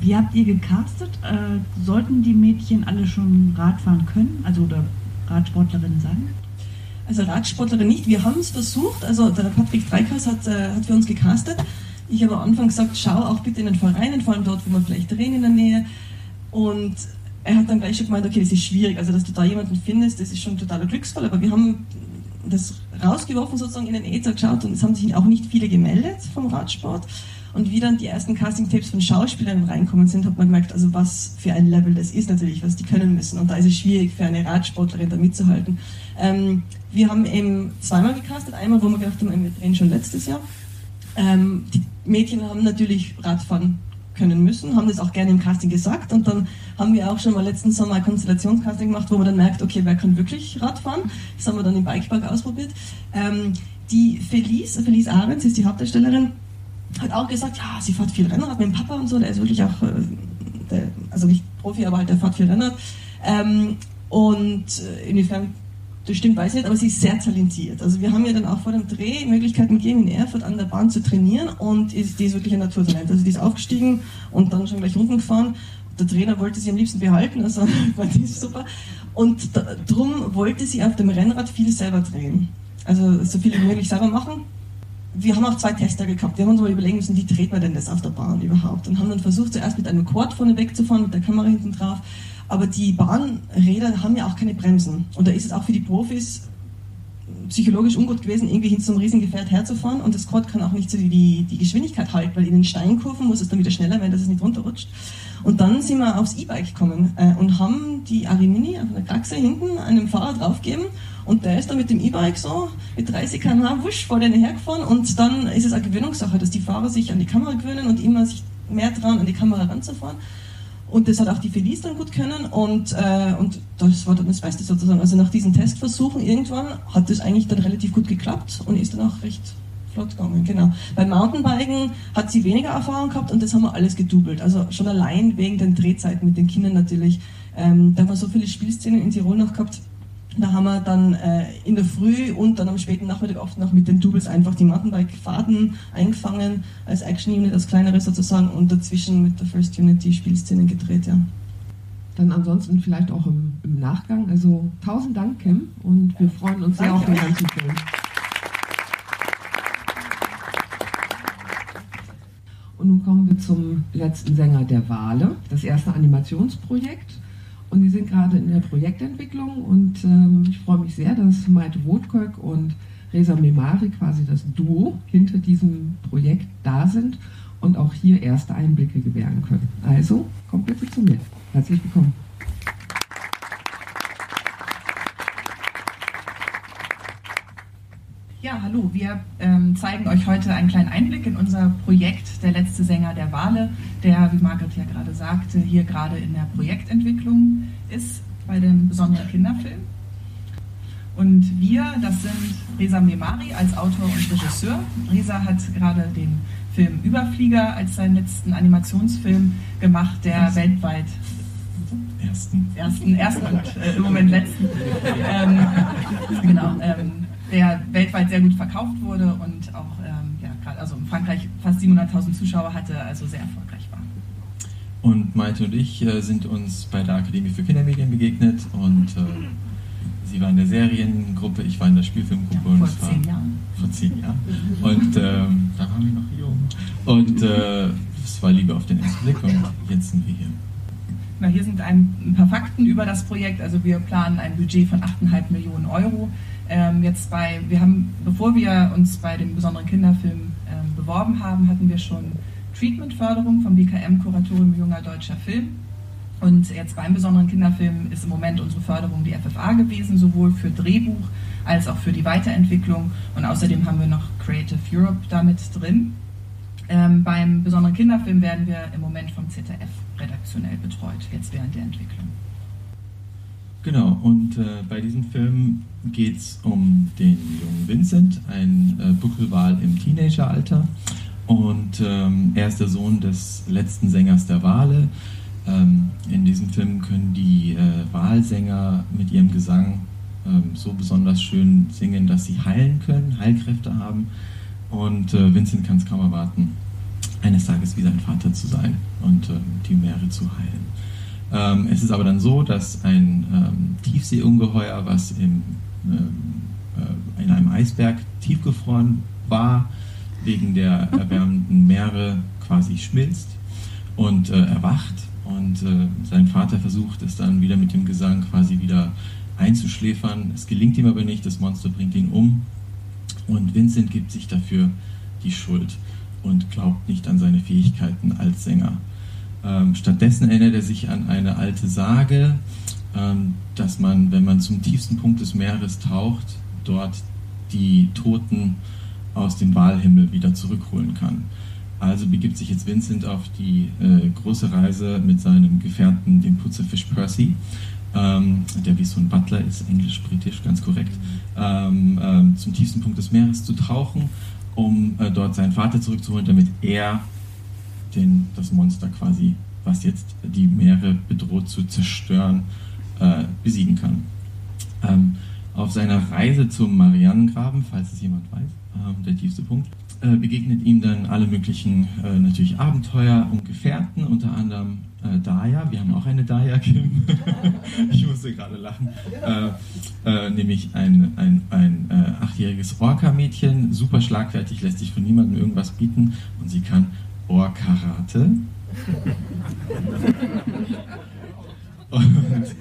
Wie habt ihr gecastet? Äh, sollten die Mädchen alle schon Radfahren können? Also oder Radsportlerinnen sein? Also Radsportlerin nicht. Wir haben es versucht. Also der Patrick Dreikhaus hat, äh, hat für uns gecastet. Ich habe am Anfang gesagt, schau auch bitte in den Vereinen, vor allem dort, wo man vielleicht drehen in der Nähe. Und er hat dann gleich schon gemeint, okay, das ist schwierig. Also dass du da jemanden findest, das ist schon totaler Glücksfall. Aber wir haben das rausgeworfen sozusagen in den Äther geschaut und es haben sich auch nicht viele gemeldet vom Radsport. Und wie dann die ersten Casting-Tapes von Schauspielern reinkommen sind, hat man gemerkt, also was für ein Level das ist natürlich, was die können müssen. Und da ist es schwierig für eine Radsportlerin da mitzuhalten. Ähm, wir haben eben zweimal gecastet. Einmal, wo wir gedacht haben, wir drehen schon letztes Jahr. Ähm, die Mädchen haben natürlich Radfahren können müssen, haben das auch gerne im Casting gesagt und dann haben wir auch schon mal letzten Sommer ein Konstellationscasting gemacht, wo man dann merkt, okay, wer kann wirklich Radfahren? Das haben wir dann im Bikepark ausprobiert. Ähm, die Felice, Felice Ahrens ist die Hauptdarstellerin, hat auch gesagt, ja, sie fährt viel Rennrad mit dem Papa und so, der ist wirklich auch, äh, der, also nicht Profi, aber halt der fährt viel Rennrad. Ähm, und äh, inwiefern das stimmt, weiß ich nicht, aber sie ist sehr talentiert. Also wir haben ja dann auch vor dem Dreh Möglichkeiten gegeben, in Erfurt an der Bahn zu trainieren und ist, die ist wirklich ein Naturtalent. Also die ist aufgestiegen und dann schon gleich runtergefahren. Der Trainer wollte sie am liebsten behalten, also die ist super. Und darum wollte sie auf dem Rennrad viel selber drehen. Also so viel wie möglich selber machen wir haben auch zwei Tester gehabt. Wir haben uns mal überlegen müssen, wie dreht man denn das auf der Bahn überhaupt? Und haben dann versucht, zuerst mit einem Quad vorne wegzufahren, mit der Kamera hinten drauf. Aber die Bahnräder haben ja auch keine Bremsen. Und da ist es auch für die Profis psychologisch ungut gewesen, irgendwie hin zum Riesengefährt herzufahren. Und das Quad kann auch nicht so die, die Geschwindigkeit halten, weil in den Steinkurven muss es dann wieder schneller werden, dass es nicht runterrutscht. Und dann sind wir aufs E-Bike gekommen äh, und haben die Arimini auf einer Kraxe hinten einem Fahrer draufgegeben und der ist dann mit dem E-Bike so mit 30 km/h wusch vor denen hergefahren und dann ist es eine Gewöhnungssache, dass die Fahrer sich an die Kamera gewöhnen und immer sich mehr trauen, an die Kamera ranzufahren. Und das hat auch die Felice dann gut können und, äh, und das war dann das Beste sozusagen. Also nach diesen Testversuchen irgendwann hat das eigentlich dann relativ gut geklappt und ist dann auch recht flott gegangen, genau. Beim Mountainbiken hat sie weniger Erfahrung gehabt und das haben wir alles gedoubelt. Also schon allein wegen den Drehzeiten mit den Kindern natürlich. Ähm, da haben wir so viele Spielszenen in Tirol noch gehabt, da haben wir dann äh, in der Früh und dann am späten Nachmittag oft noch mit den Doubles einfach die Mountainbike-Fahrten eingefangen, als Action-Unit, als kleinere sozusagen und dazwischen mit der First Unit die Spielszenen gedreht, ja. Dann ansonsten vielleicht auch im, im Nachgang. Also tausend Dank, Kim, und wir freuen uns sehr auf den ganzen Film. Und nun kommen wir zum letzten Sänger der Wale, das erste Animationsprojekt. Und die sind gerade in der Projektentwicklung und ähm, ich freue mich sehr, dass Maite Wotkök und Reza Memari quasi das Duo hinter diesem Projekt da sind und auch hier erste Einblicke gewähren können. Also, kommt bitte zu mir. Herzlich willkommen. Ja, hallo. Wir ähm, zeigen euch heute einen kleinen Einblick in unser Projekt Der letzte Sänger der Wale, der, wie Margret ja gerade sagte, hier gerade in der Projektentwicklung ist bei dem besonderen Kinderfilm. Und wir, das sind Reza Memari als Autor und Regisseur. Reza hat gerade den Film Überflieger als seinen letzten Animationsfilm gemacht, der Was? weltweit ersten, ersten, ersten und äh, im Moment letzten. Ähm, genau. Ähm, der weltweit sehr gut verkauft wurde und auch ähm, ja, gerade also in Frankreich fast 700.000 Zuschauer hatte, also sehr erfolgreich war. Und Malte und ich äh, sind uns bei der Akademie für Kindermedien begegnet und äh, sie war in der Seriengruppe, ich war in der Spielfilmgruppe. Ja, vor zehn Jahren. Vor zehn Jahren. Und ähm, da waren wir noch jung. Und äh, es war Liebe auf den ersten Blick und jetzt sind wir hier. Na, hier sind ein paar Fakten über das Projekt. Also wir planen ein Budget von 8,5 Millionen Euro ähm, jetzt bei, wir haben, bevor wir uns bei dem besonderen Kinderfilm ähm, beworben haben, hatten wir schon Treatment-Förderung vom BKM Kuratorium Junger Deutscher Film. Und jetzt beim besonderen Kinderfilm ist im Moment unsere Förderung die FFA gewesen, sowohl für Drehbuch als auch für die Weiterentwicklung. Und außerdem haben wir noch Creative Europe damit drin. Ähm, beim besonderen Kinderfilm werden wir im Moment vom ZDF redaktionell betreut, jetzt während der Entwicklung. Genau, und äh, bei diesem Film geht es um den jungen Vincent, ein äh, Buckelwal im Teenageralter. Und ähm, er ist der Sohn des letzten Sängers der Wale. Ähm, in diesem Film können die äh, Wahlsänger mit ihrem Gesang ähm, so besonders schön singen, dass sie heilen können, Heilkräfte haben. Und äh, Vincent kann es kaum erwarten, eines Tages wie sein Vater zu sein und äh, die Meere zu heilen. Ähm, es ist aber dann so, dass ein ähm, Tiefseeungeheuer, was im, ähm, äh, in einem Eisberg tiefgefroren war, wegen der erwärmenden Meere quasi schmilzt und äh, erwacht. Und äh, sein Vater versucht es dann wieder mit dem Gesang quasi wieder einzuschläfern. Es gelingt ihm aber nicht, das Monster bringt ihn um. Und Vincent gibt sich dafür die Schuld und glaubt nicht an seine Fähigkeiten als Sänger. Ähm, stattdessen erinnert er sich an eine alte Sage, ähm, dass man, wenn man zum tiefsten Punkt des Meeres taucht, dort die Toten aus dem Walhimmel wieder zurückholen kann. Also begibt sich jetzt Vincent auf die äh, große Reise mit seinem Gefährten, dem Putzerfisch Percy, ähm, der wie so ein Butler ist, englisch-britisch, ganz korrekt, ähm, ähm, zum tiefsten Punkt des Meeres zu tauchen, um äh, dort seinen Vater zurückzuholen, damit er den, das Monster quasi, was jetzt die Meere bedroht zu zerstören, äh, besiegen kann. Ähm, auf seiner Reise zum Marianengraben, falls es jemand weiß, ähm, der tiefste Punkt, äh, begegnet ihm dann alle möglichen äh, natürlich Abenteuer und Gefährten, unter anderem äh, Daya. Wir haben auch eine Daya, Kim. ich musste gerade lachen. Äh, äh, nämlich ein, ein, ein äh, achtjähriges Orca-Mädchen, super schlagfertig, lässt sich von niemandem irgendwas bieten und sie kann Ohrkarate. und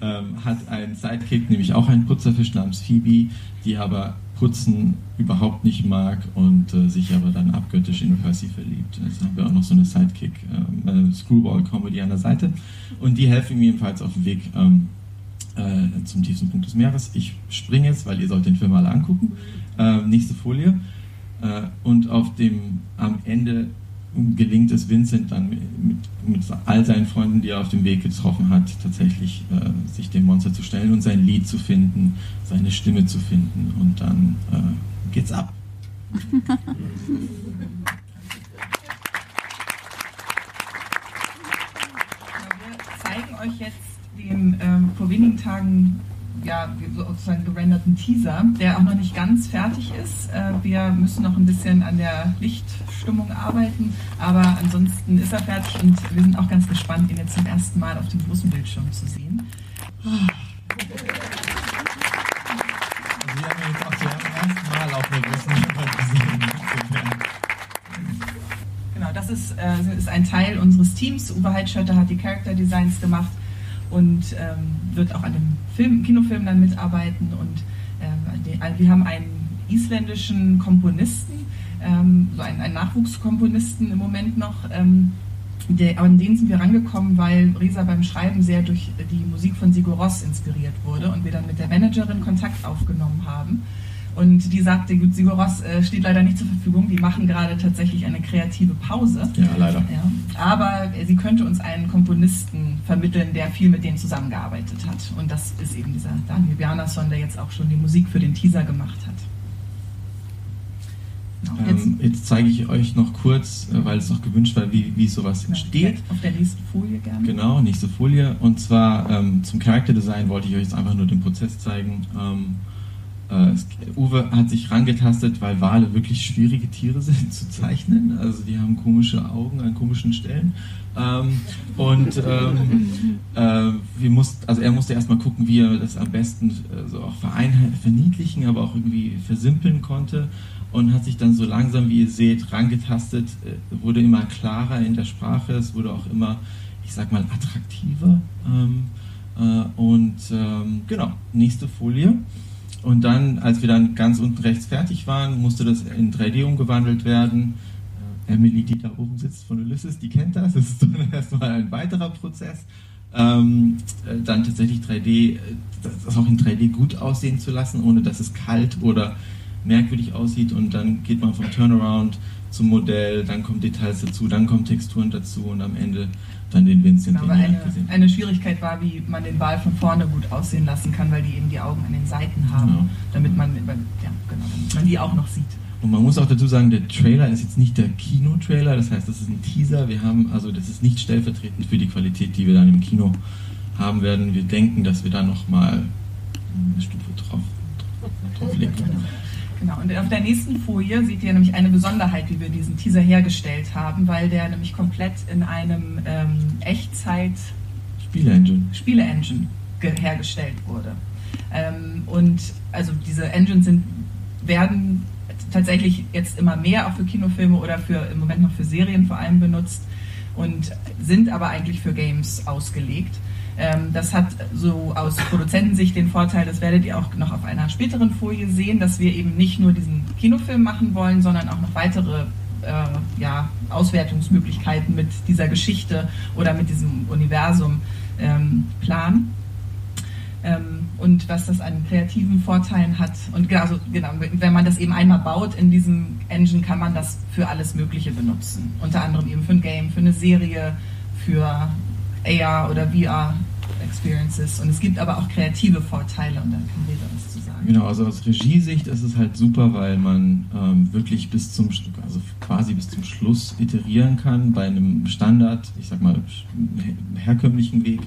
ähm, hat einen Sidekick, nämlich auch einen Putzerfisch namens Phoebe, die aber Putzen überhaupt nicht mag und äh, sich aber dann abgöttisch in Percy verliebt. Jetzt haben wir auch noch so eine Sidekick, äh, Screwball-Comedy an der Seite und die helfen mir ebenfalls auf dem Weg ähm, äh, zum tiefsten Punkt des Meeres. Ich springe jetzt, weil ihr sollt den Film alle angucken. Ähm, nächste Folie. Äh, und auf dem am Ende gelingt es Vincent dann mit, mit, all seinen Freunden, die er auf dem Weg getroffen hat, tatsächlich äh, sich dem Monster zu stellen und sein Lied zu finden, seine Stimme zu finden und dann äh, geht's ab. Wir zeigen euch jetzt den ähm, vor wenigen Tagen ja, sozusagen gerenderten Teaser, der auch noch nicht ganz fertig ist. Äh, wir müssen noch ein bisschen an der Lichtstimmung arbeiten, aber ansonsten ist er fertig und wir sind auch ganz gespannt, ihn jetzt zum ersten Mal auf dem großen Bildschirm zu sehen. Sie haben ihn jetzt auch zum ersten Mal auf der großen Leinwand gesehen. Genau, das ist, äh, ist ein Teil unseres Teams. Uwe Heidschötter hat die Character Designs gemacht und ähm, wird auch an dem Film, Kinofilm dann mitarbeiten. Und äh, wir haben einen isländischen Komponisten, ähm, so einen, einen, Nachwuchskomponisten im Moment noch. Ähm, der, an den sind wir rangekommen, weil Risa beim Schreiben sehr durch die Musik von Sigur Ross inspiriert wurde und wir dann mit der Managerin Kontakt aufgenommen haben. Und die sagte, gut, Sigur Ross äh, steht leider nicht zur Verfügung. Die machen gerade tatsächlich eine kreative Pause. Ja, leider. Ja. Aber äh, sie könnte uns einen Komponisten vermitteln, der viel mit denen zusammengearbeitet hat. Und das ist eben dieser Daniel Bjarnason, der jetzt auch schon die Musik für den Teaser gemacht hat. Genau, jetzt, ähm, jetzt, zeige ich euch noch kurz, äh, weil es noch gewünscht war, wie, wie sowas entsteht. Auf der nächsten Folie gerne. Genau, nächste Folie. Und zwar ähm, zum Character Design wollte ich euch jetzt einfach nur den Prozess zeigen. Ähm, äh, Uwe hat sich rangetastet, weil Wale wirklich schwierige Tiere sind zu zeichnen. Also die haben komische Augen an komischen Stellen. Ähm, und ähm, äh, wir mussten, also er musste erstmal gucken, wie er das am besten äh, so auch verniedlichen, aber auch irgendwie versimpeln konnte und hat sich dann so langsam, wie ihr seht, rangetastet, äh, wurde immer klarer in der Sprache, es wurde auch immer, ich sag mal, attraktiver. Ähm, äh, und ähm, genau, nächste Folie. Und dann, als wir dann ganz unten rechts fertig waren, musste das in 3D umgewandelt werden. Äh, Emily, die da oben sitzt von Ulysses, die kennt das. Das ist dann erstmal ein weiterer Prozess. Ähm, äh, dann tatsächlich 3D, äh, das auch in 3D gut aussehen zu lassen, ohne dass es kalt oder merkwürdig aussieht. Und dann geht man vom Turnaround zum Modell, dann kommen Details dazu, dann kommen Texturen dazu und am Ende dann den Vincent. Genau, eine, eine, Schwierigkeit war, wie man den Wal von vorne gut aussehen lassen kann, weil die eben die Augen an den Seiten haben, genau. damit, man, ja, genau, damit man die auch noch sieht. Und man muss auch dazu sagen, der Trailer ist jetzt nicht der Kino-Trailer, das heißt, das ist ein Teaser. Wir haben, also das ist nicht stellvertretend für die Qualität, die wir dann im Kino haben werden. Wir denken, dass wir da nochmal eine Stufe drauf, drauflegen können. Genau, und auf der nächsten Folie seht ihr nämlich eine Besonderheit, wie wir diesen Teaser hergestellt haben, weil der nämlich komplett in einem ähm, Echtzeit Spiele-Engine Spiele-Engine hergestellt wurde. Ähm, und also diese Engines sind, werden tatsächlich jetzt immer mehr auch für Kinofilme oder für im Moment noch für Serien vor allem benutzt und sind aber eigentlich für Games ausgelegt. Ähm, das hat so aus Produzentensicht den Vorteil, das werdet ihr auch noch auf einer späteren Folie sehen, dass wir eben nicht nur diesen Kinofilm machen wollen, sondern auch noch weitere äh, ja, Auswertungsmöglichkeiten mit dieser Geschichte oder mit diesem Universum ähm, planen. Ähm, und was das an kreativen Vorteilen hat. Und also, genau, wenn man das eben einmal baut in diesem Engine, kann man das für alles Mögliche benutzen. Unter anderem eben für ein Game, für eine Serie, für AR oder VR Experiences. Und es gibt aber auch kreative Vorteile und da kann Reda was zu sagen. Genau, also aus Regiesicht ist es halt super, weil man ähm, wirklich bis zum also quasi bis zum Schluss iterieren kann. Bei einem Standard, ich sag mal, herkömmlichen Weg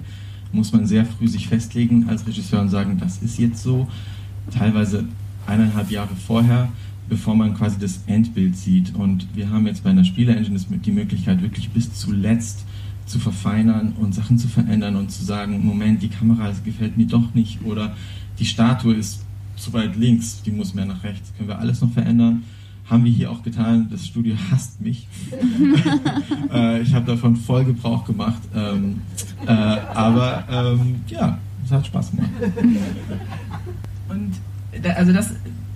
muss man sehr früh sich festlegen als Regisseur und sagen, das ist jetzt so. Teilweise eineinhalb Jahre vorher, bevor man quasi das Endbild sieht. Und wir haben jetzt bei einer Spiele-Engine die Möglichkeit, wirklich bis zuletzt zu verfeinern und Sachen zu verändern und zu sagen, Moment, die Kamera gefällt mir doch nicht oder die Statue ist zu weit links, die muss mehr nach rechts. Können wir alles noch verändern? Haben wir hier auch getan. Das Studio hasst mich. äh, ich habe davon voll Gebrauch gemacht. Ähm, äh, aber ähm, ja, es hat Spaß gemacht. Und da, also das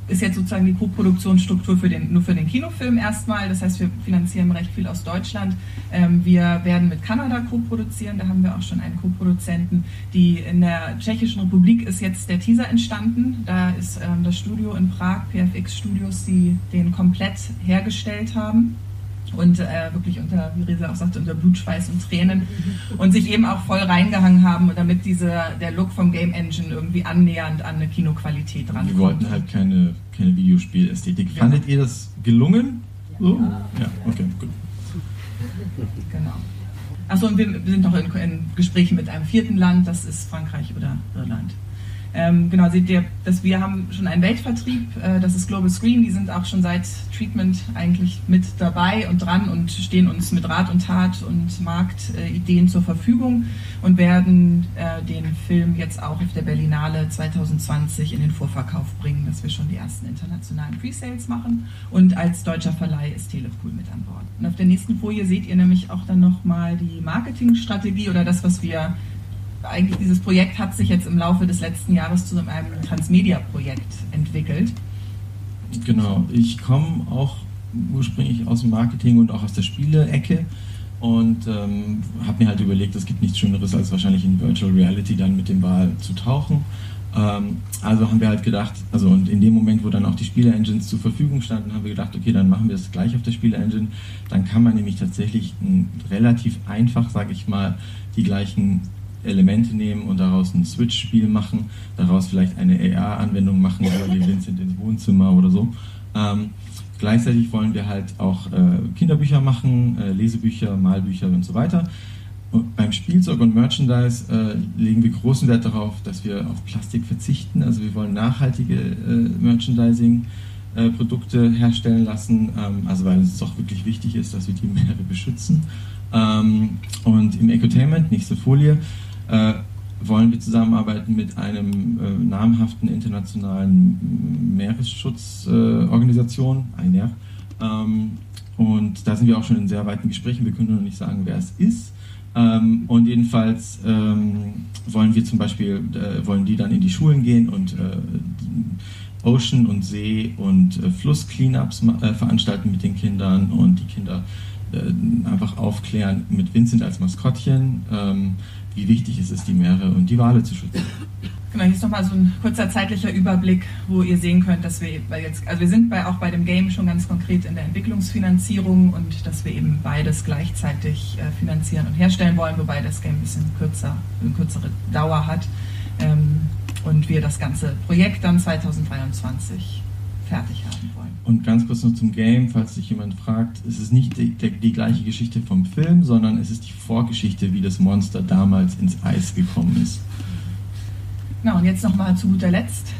ist jetzt sozusagen die Co-Produktionsstruktur für den, nur für den Kinofilm erstmal. Das heißt, wir finanzieren recht viel aus Deutschland. Ähm, wir werden mit Kanada co-produzieren. Da haben wir auch schon einen Co-Produzenten. in der Tschechischen Republik ist jetzt der Teaser entstanden. Da ist ähm, das Studio in Prag, PFX Studios, die den komplett hergestellt haben und äh, wirklich unter, wie Resa auch sagte, unter Blut, Schweiß und Tränen und sich eben auch voll reingehangen haben, damit diese, der Look vom Game Engine irgendwie annähernd an eine Kinoqualität dran Wir wollten halt keine, keine Videospielästhetik. Ja. Fandet ihr das gelungen? So? Ja, okay, gut. Genau. Achso, und wir sind noch in, in Gesprächen mit einem vierten Land, das ist Frankreich oder Irland. Ähm, genau, seht ihr, dass wir haben schon einen Weltvertrieb, äh, das ist Global Screen, die sind auch schon seit Treatment eigentlich mit dabei und dran und stehen uns mit Rat und Tat und Marktideen äh, zur Verfügung und werden äh, den Film jetzt auch auf der Berlinale 2020 in den Vorverkauf bringen, dass wir schon die ersten internationalen Presales machen und als deutscher Verleih ist Telepool mit an Bord. Und auf der nächsten Folie seht ihr nämlich auch dann nochmal die Marketingstrategie oder das, was wir eigentlich dieses Projekt hat sich jetzt im Laufe des letzten Jahres zu einem Transmedia-Projekt entwickelt. Genau, ich komme auch ursprünglich aus dem Marketing und auch aus der Spiele-Ecke und ähm, habe mir halt überlegt, es gibt nichts Schöneres, als wahrscheinlich in Virtual Reality dann mit dem Ball zu tauchen. Ähm, also haben wir halt gedacht, also und in dem Moment, wo dann auch die Spiele-Engines zur Verfügung standen, haben wir gedacht, okay, dann machen wir das gleich auf der Spiele-Engine. Dann kann man nämlich tatsächlich relativ einfach, sage ich mal, die gleichen Elemente nehmen und daraus ein Switch-Spiel machen, daraus vielleicht eine AR-Anwendung machen über die Vincent ins Wohnzimmer oder so. Ähm, gleichzeitig wollen wir halt auch äh, Kinderbücher machen, äh, Lesebücher, Malbücher und so weiter. Und beim Spielzeug und Merchandise äh, legen wir großen Wert darauf, dass wir auf Plastik verzichten. Also wir wollen nachhaltige äh, Merchandising-Produkte herstellen lassen, ähm, also weil es auch wirklich wichtig ist, dass wir die Meere beschützen. Ähm, und im Ecotainment, nächste Folie, äh, wollen wir zusammenarbeiten mit einem äh, namhaften internationalen Meeresschutzorganisation, äh, INER. Ähm, und da sind wir auch schon in sehr weiten Gesprächen. Wir können noch nicht sagen, wer es ist. Ähm, und jedenfalls ähm, wollen wir zum Beispiel, äh, wollen die dann in die Schulen gehen und äh, Ocean und See und äh, Fluss-Cleanups äh, veranstalten mit den Kindern und die Kinder einfach aufklären mit Vincent als Maskottchen. Wie wichtig es ist, die Meere und die Wale zu schützen. Genau, hier ist nochmal so ein kurzer zeitlicher Überblick, wo ihr sehen könnt, dass wir jetzt, also wir sind bei, auch bei dem Game schon ganz konkret in der Entwicklungsfinanzierung und dass wir eben beides gleichzeitig äh, finanzieren und herstellen wollen, wobei das Game ein bisschen kürzer, eine kürzere Dauer hat ähm, und wir das ganze Projekt dann 2023 fertig haben wollen. Und ganz kurz noch zum Game, falls sich jemand fragt, es ist nicht die, die, die, gleiche Geschichte vom Film, sondern es ist die Vorgeschichte, wie das Monster damals ins Eis gekommen ist. Na und jetzt nochmal zu guter Letzt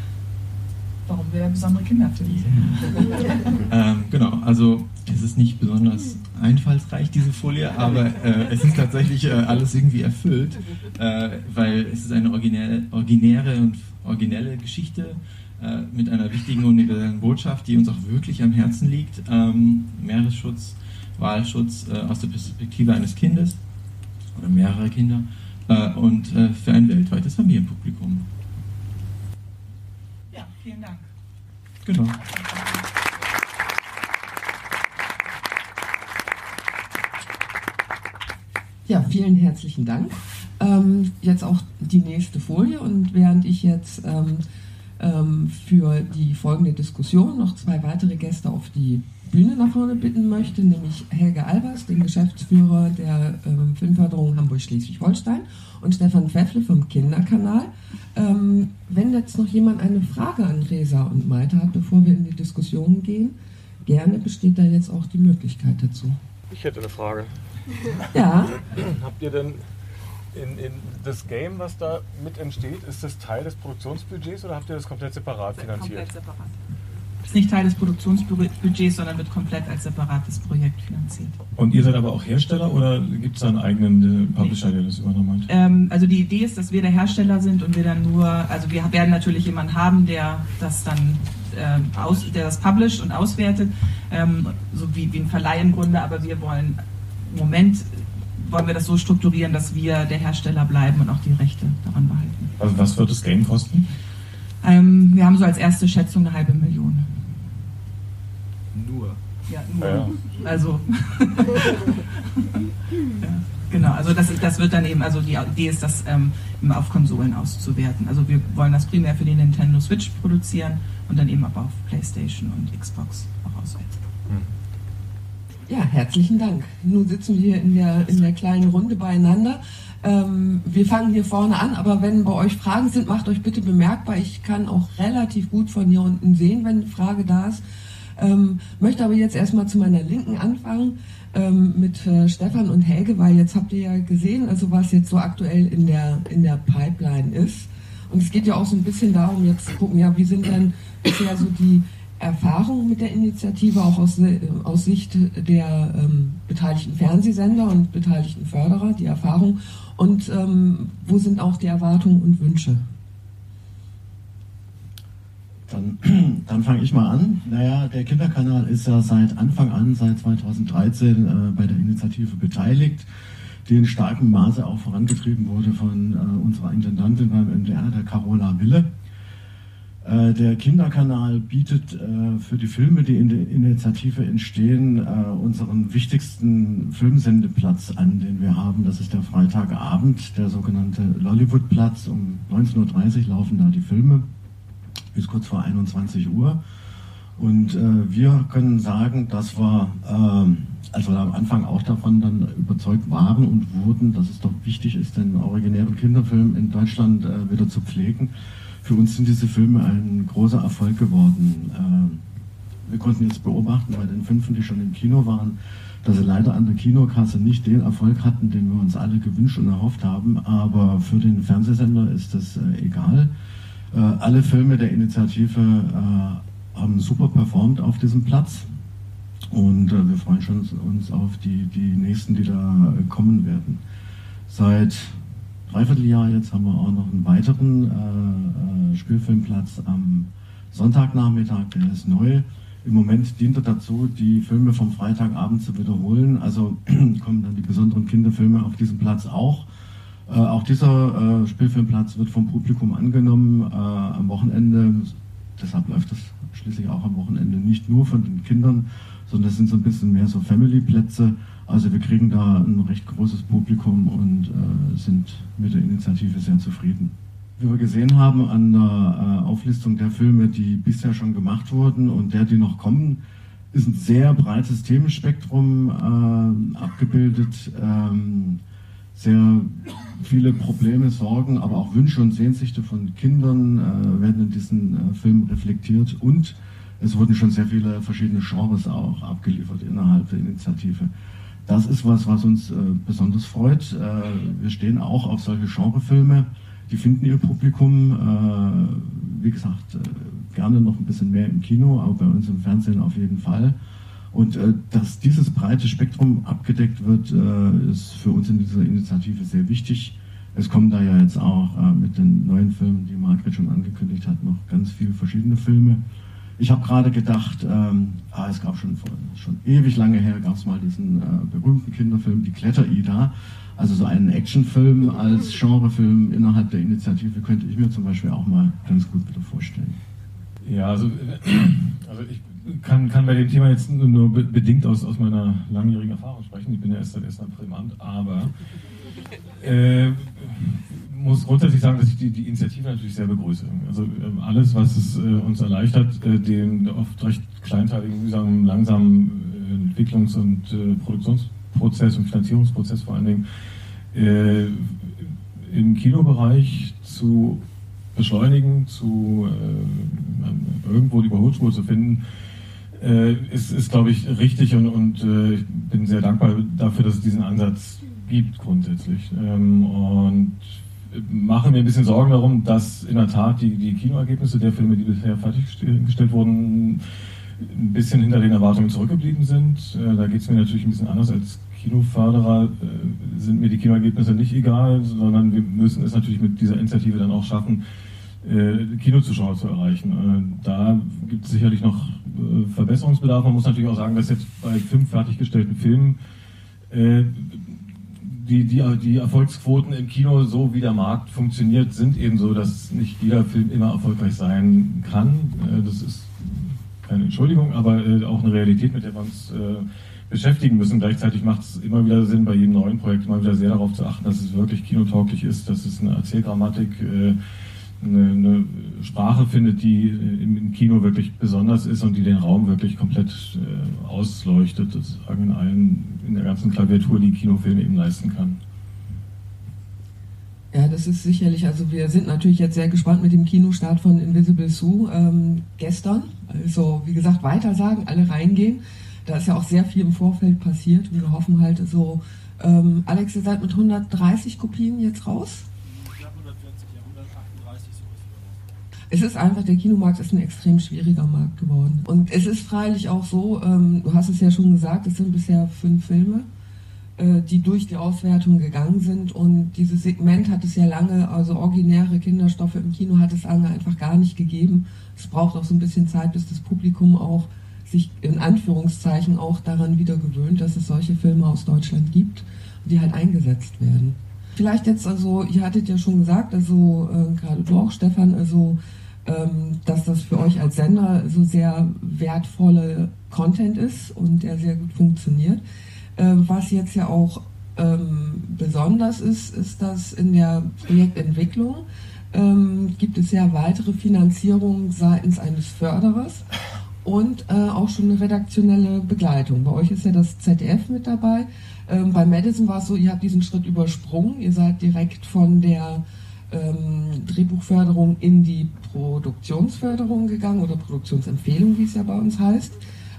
warum wir besondere Kinderfilme sind. ähm, genau, also es ist nicht besonders einfallsreich, diese Folie, aber äh, es ist tatsächlich äh, alles irgendwie erfüllt, äh, weil es ist eine originäre, originäre und originelle Geschichte äh, mit einer wichtigen universellen Botschaft, die uns auch wirklich am Herzen liegt. Ähm, Meeresschutz, Wahlschutz äh, aus der Perspektive eines Kindes oder mehrerer Kinder äh, und für ein weltweites Familienpublikum. Ja, vielen Dank. Genau. Ja, vielen herzlichen Dank. Ähm, jetzt auch die nächste Folie und während ich jetzt ähm, ähm, für die folgende Diskussion noch zwei weitere Gäste auf die Bühne nach vorne bitten möchte, nämlich Helge Albers, den Geschäftsführer der ähm, Filmförderung Hamburg-Schleswig-Holstein und Stefan Pfeffle vom Kinderkanal. Ähm, wenn jetzt noch jemand eine Frage an Resa und Malte hat, bevor wir in die Diskussion gehen, gerne besteht da jetzt auch die Möglichkeit dazu. Ich hätte eine Frage. Ja. Habt ihr denn in, in, das Game, was da mit entsteht, ist das Teil des Produktionsbudgets oder habt ihr das komplett separat finanziert? Komplett separat. Ist nicht Teil des Produktionsbudgets, sondern wird komplett als separates Projekt finanziert. Und ihr seid aber auch Hersteller oder gibt es da einen eigenen Publisher, der das übernommen hat? Ähm, also die Idee ist, dass wir der Hersteller sind und wir dann nur, also wir werden natürlich jemanden haben, der das dann äh, aus, der das published und auswertet, ähm, so wie, wie ein Verleih im Grunde, aber wir wollen im Moment wollen wir das so strukturieren, dass wir der Hersteller bleiben und auch die Rechte daran behalten. Also was wird das Game kosten? Ähm, wir haben so als erste Schätzung eine halbe Million. Nur? Ja, nur. Ja, ja. Also. ja, genau, also das, das wird dann eben, also die Idee ist, das ähm, auf Konsolen auszuwerten. Also wir wollen das primär für die Nintendo Switch produzieren und dann eben aber auf PlayStation und Xbox auch auswerten. Ja, herzlichen Dank. Nun sitzen wir in der, in der kleinen Runde beieinander. Ähm, wir fangen hier vorne an, aber wenn bei euch Fragen sind, macht euch bitte bemerkbar. Ich kann auch relativ gut von hier unten sehen, wenn eine Frage da ist. Ähm, möchte aber jetzt erstmal zu meiner Linken anfangen ähm, mit äh, Stefan und Helge, weil jetzt habt ihr ja gesehen, also was jetzt so aktuell in der, in der Pipeline ist. Und es geht ja auch so ein bisschen darum, jetzt zu gucken, ja, wie sind denn bisher so die Erfahrung mit der Initiative auch aus, aus Sicht der ähm, beteiligten Fernsehsender und beteiligten Förderer, die Erfahrung und ähm, wo sind auch die Erwartungen und Wünsche? Dann, dann fange ich mal an. Naja, der Kinderkanal ist ja seit Anfang an, seit 2013, äh, bei der Initiative beteiligt, die in starkem Maße auch vorangetrieben wurde von äh, unserer Intendantin beim MDR, der Carola Wille. Äh, der Kinderkanal bietet äh, für die Filme, die in der Initiative entstehen, äh, unseren wichtigsten Filmsendeplatz an, den wir haben. Das ist der Freitagabend, der sogenannte Lollywood-Platz. Um 19.30 Uhr laufen da die Filme bis kurz vor 21 Uhr. Und wir können sagen, dass wir, ähm, also am Anfang auch davon dann überzeugt waren und wurden, dass es doch wichtig ist, den originären Kinderfilm in Deutschland wieder zu pflegen für uns sind diese Filme ein großer Erfolg geworden. Äh, wir konnten jetzt beobachten bei den fünf, die schon im Kino waren, dass sie leider an der Kinokasse nicht den Erfolg hatten, den wir uns alle gewünscht und erhofft haben. Aber für den Fernsehsender ist das äh, egal. Äh, alle Filme der Initiative haben super performt auf diesem Platz. Und wir freuen uns auf die, die nächsten, die da kommen werden. Seit Dreivierteljahr jetzt haben wir auch noch einen weiteren äh, äh, Spielfilmplatz am Sonntagnachmittag, der ist neu. Im Moment dient er dazu, die Filme vom Freitagabend zu wiederholen. Also kommen dann die besonderen Kinderfilme auf diesem Platz auch. Äh, auch dieser äh, Spielfilmplatz wird vom Publikum angenommen äh, am Wochenende. Deshalb läuft das schließlich auch am Wochenende nicht nur von den Kindern, sondern es sind so ein bisschen mehr so Family-Plätze. Also wir kriegen da ein recht großes Publikum und äh, sind mit der Initiative sehr zufrieden. Wie wir gesehen haben an der äh, Auflistung der Filme, die bisher schon gemacht wurden und der, die noch kommen, ist ein sehr breites Themenspektrum äh, abgebildet. Ähm, sehr viele Probleme, Sorgen, aber auch Wünsche und Sehnsüchte von Kindern äh, werden in diesen äh, Filmen reflektiert und es wurden schon sehr viele verschiedene Genres auch abgeliefert innerhalb der Initiative. Das ist was, was uns äh, besonders freut. Äh, wir stehen auch auf solche Genrefilme. Die finden ihr Publikum, äh, wie gesagt, äh, gerne noch ein bisschen mehr im Kino, aber bei uns im Fernsehen auf jeden Fall. Und äh, dass dieses breite Spektrum abgedeckt wird, äh, ist für uns in dieser Initiative sehr wichtig. Es kommen da ja jetzt auch mit den neuen Filmen, die Margret schon angekündigt hat, noch ganz viele verschiedene Filme. Ich habe gerade gedacht, ähm, ah, es gab schon, vor, schon ewig lange her, gab es mal diesen äh, berühmten Kinderfilm Die Kletter-Ida. Also so einen Actionfilm als Genrefilm innerhalb der Initiative könnte ich mir zum Beispiel auch mal ganz gut wieder vorstellen. Ja, also, also ich kann, kann bei dem Thema jetzt nur bedingt aus, aus meiner langjährigen Erfahrung sprechen. Ich bin ja erst seit 1. April im Amt, aber äh, muss grundsätzlich sagen, dass ich die, die Initiative natürlich sehr begrüße. Also äh, alles, was es äh, uns erleichtert, äh, den oft recht kleinteiligen, mühsamen, langsamen äh, Entwicklungs- und äh, Produktionsprozess und Finanzierungsprozess vor allen Dingen äh, im Kinobereich zu beschleunigen, zu irgendwo die Überholspur zu finden, ist, ist glaube ich, richtig und, und ich bin sehr dankbar dafür, dass es diesen Ansatz gibt grundsätzlich. Ähm, und mache mir ein bisschen Sorgen darum, dass in der Tat die, die Kinoergebnisse der Filme, die bisher fertiggestellt wurden, ein bisschen hinter den Erwartungen zurückgeblieben sind. Äh, da geht es mir natürlich ein bisschen anders als Kinoförderer. Äh, sind mir die Kinoergebnisse nicht egal, sondern wir müssen es natürlich mit dieser Initiative dann auch schaffen, äh, Kinozuschauer zu erreichen. Da gibt es sicherlich noch Verbesserungsbedarf. Man muss natürlich auch sagen, dass jetzt bei fünf fertiggestellten Filmen die, die, die Erfolgsquoten im Kino, so wie der Markt funktioniert, sind eben so, dass nicht jeder Film immer erfolgreich sein kann. Äh, das ist keine Entschuldigung, aber äh, auch eine Realität, mit der wir uns äh, beschäftigen müssen. Gleichzeitig macht es immer wieder Sinn, bei jedem neuen Projekt immer wieder sehr darauf zu achten, dass es wirklich kinotauglich ist, dass es eine Erzählgrammatik, eine, eine Sprache findet, die im Kino wirklich besonders ist und die den Raum wirklich komplett ausleuchtet, sozusagen in allen in der ganzen Klaviatur, die Kinofilme eben leisten kann. Ja, das ist sicherlich, also wir sind natürlich jetzt sehr gespannt mit dem Kinostart von Invisible Sue ähm, gestern. Also wie gesagt, weitersagen, alle reingehen. Da ist ja auch sehr viel im Vorfeld passiert und wir hoffen halt so, ähm, Alex, ihr seid mit 130 Kopien jetzt raus? Es ist einfach, der Kinomarkt ist ein extrem schwieriger Markt geworden. Und es ist freilich auch so, ähm, du hast es ja schon gesagt, es sind bisher fünf Filme, äh, die durch die Auswertung gegangen sind. Und dieses Segment hat es ja lange, also originäre Kinderstoffe im Kino hat es lange einfach gar nicht gegeben. Es braucht auch so ein bisschen Zeit, bis das Publikum auch sich in Anführungszeichen auch daran wieder gewöhnt, dass es solche Filme aus Deutschland gibt, die halt eingesetzt werden. Vielleicht jetzt also, ihr hattet ja schon gesagt, also äh, gerade du auch, Stefan, also dass das für euch als Sender so sehr wertvolle Content ist und der sehr gut funktioniert. Ähm, was jetzt ja auch ähm, besonders ist, ist, dass in der Projektentwicklung gibt es ja weitere Finanzierung seitens eines Förderers und äh, auch schon eine redaktionelle Begleitung. Bei euch ist ja das ZDF mit dabei. bei Madison war es so, ihr habt diesen Schritt übersprungen. Ihr seid direkt von der ähm, Drehbuchförderung in die Produktionsförderung gegangen oder Produktionsempfehlung, wie es ja bei uns heißt.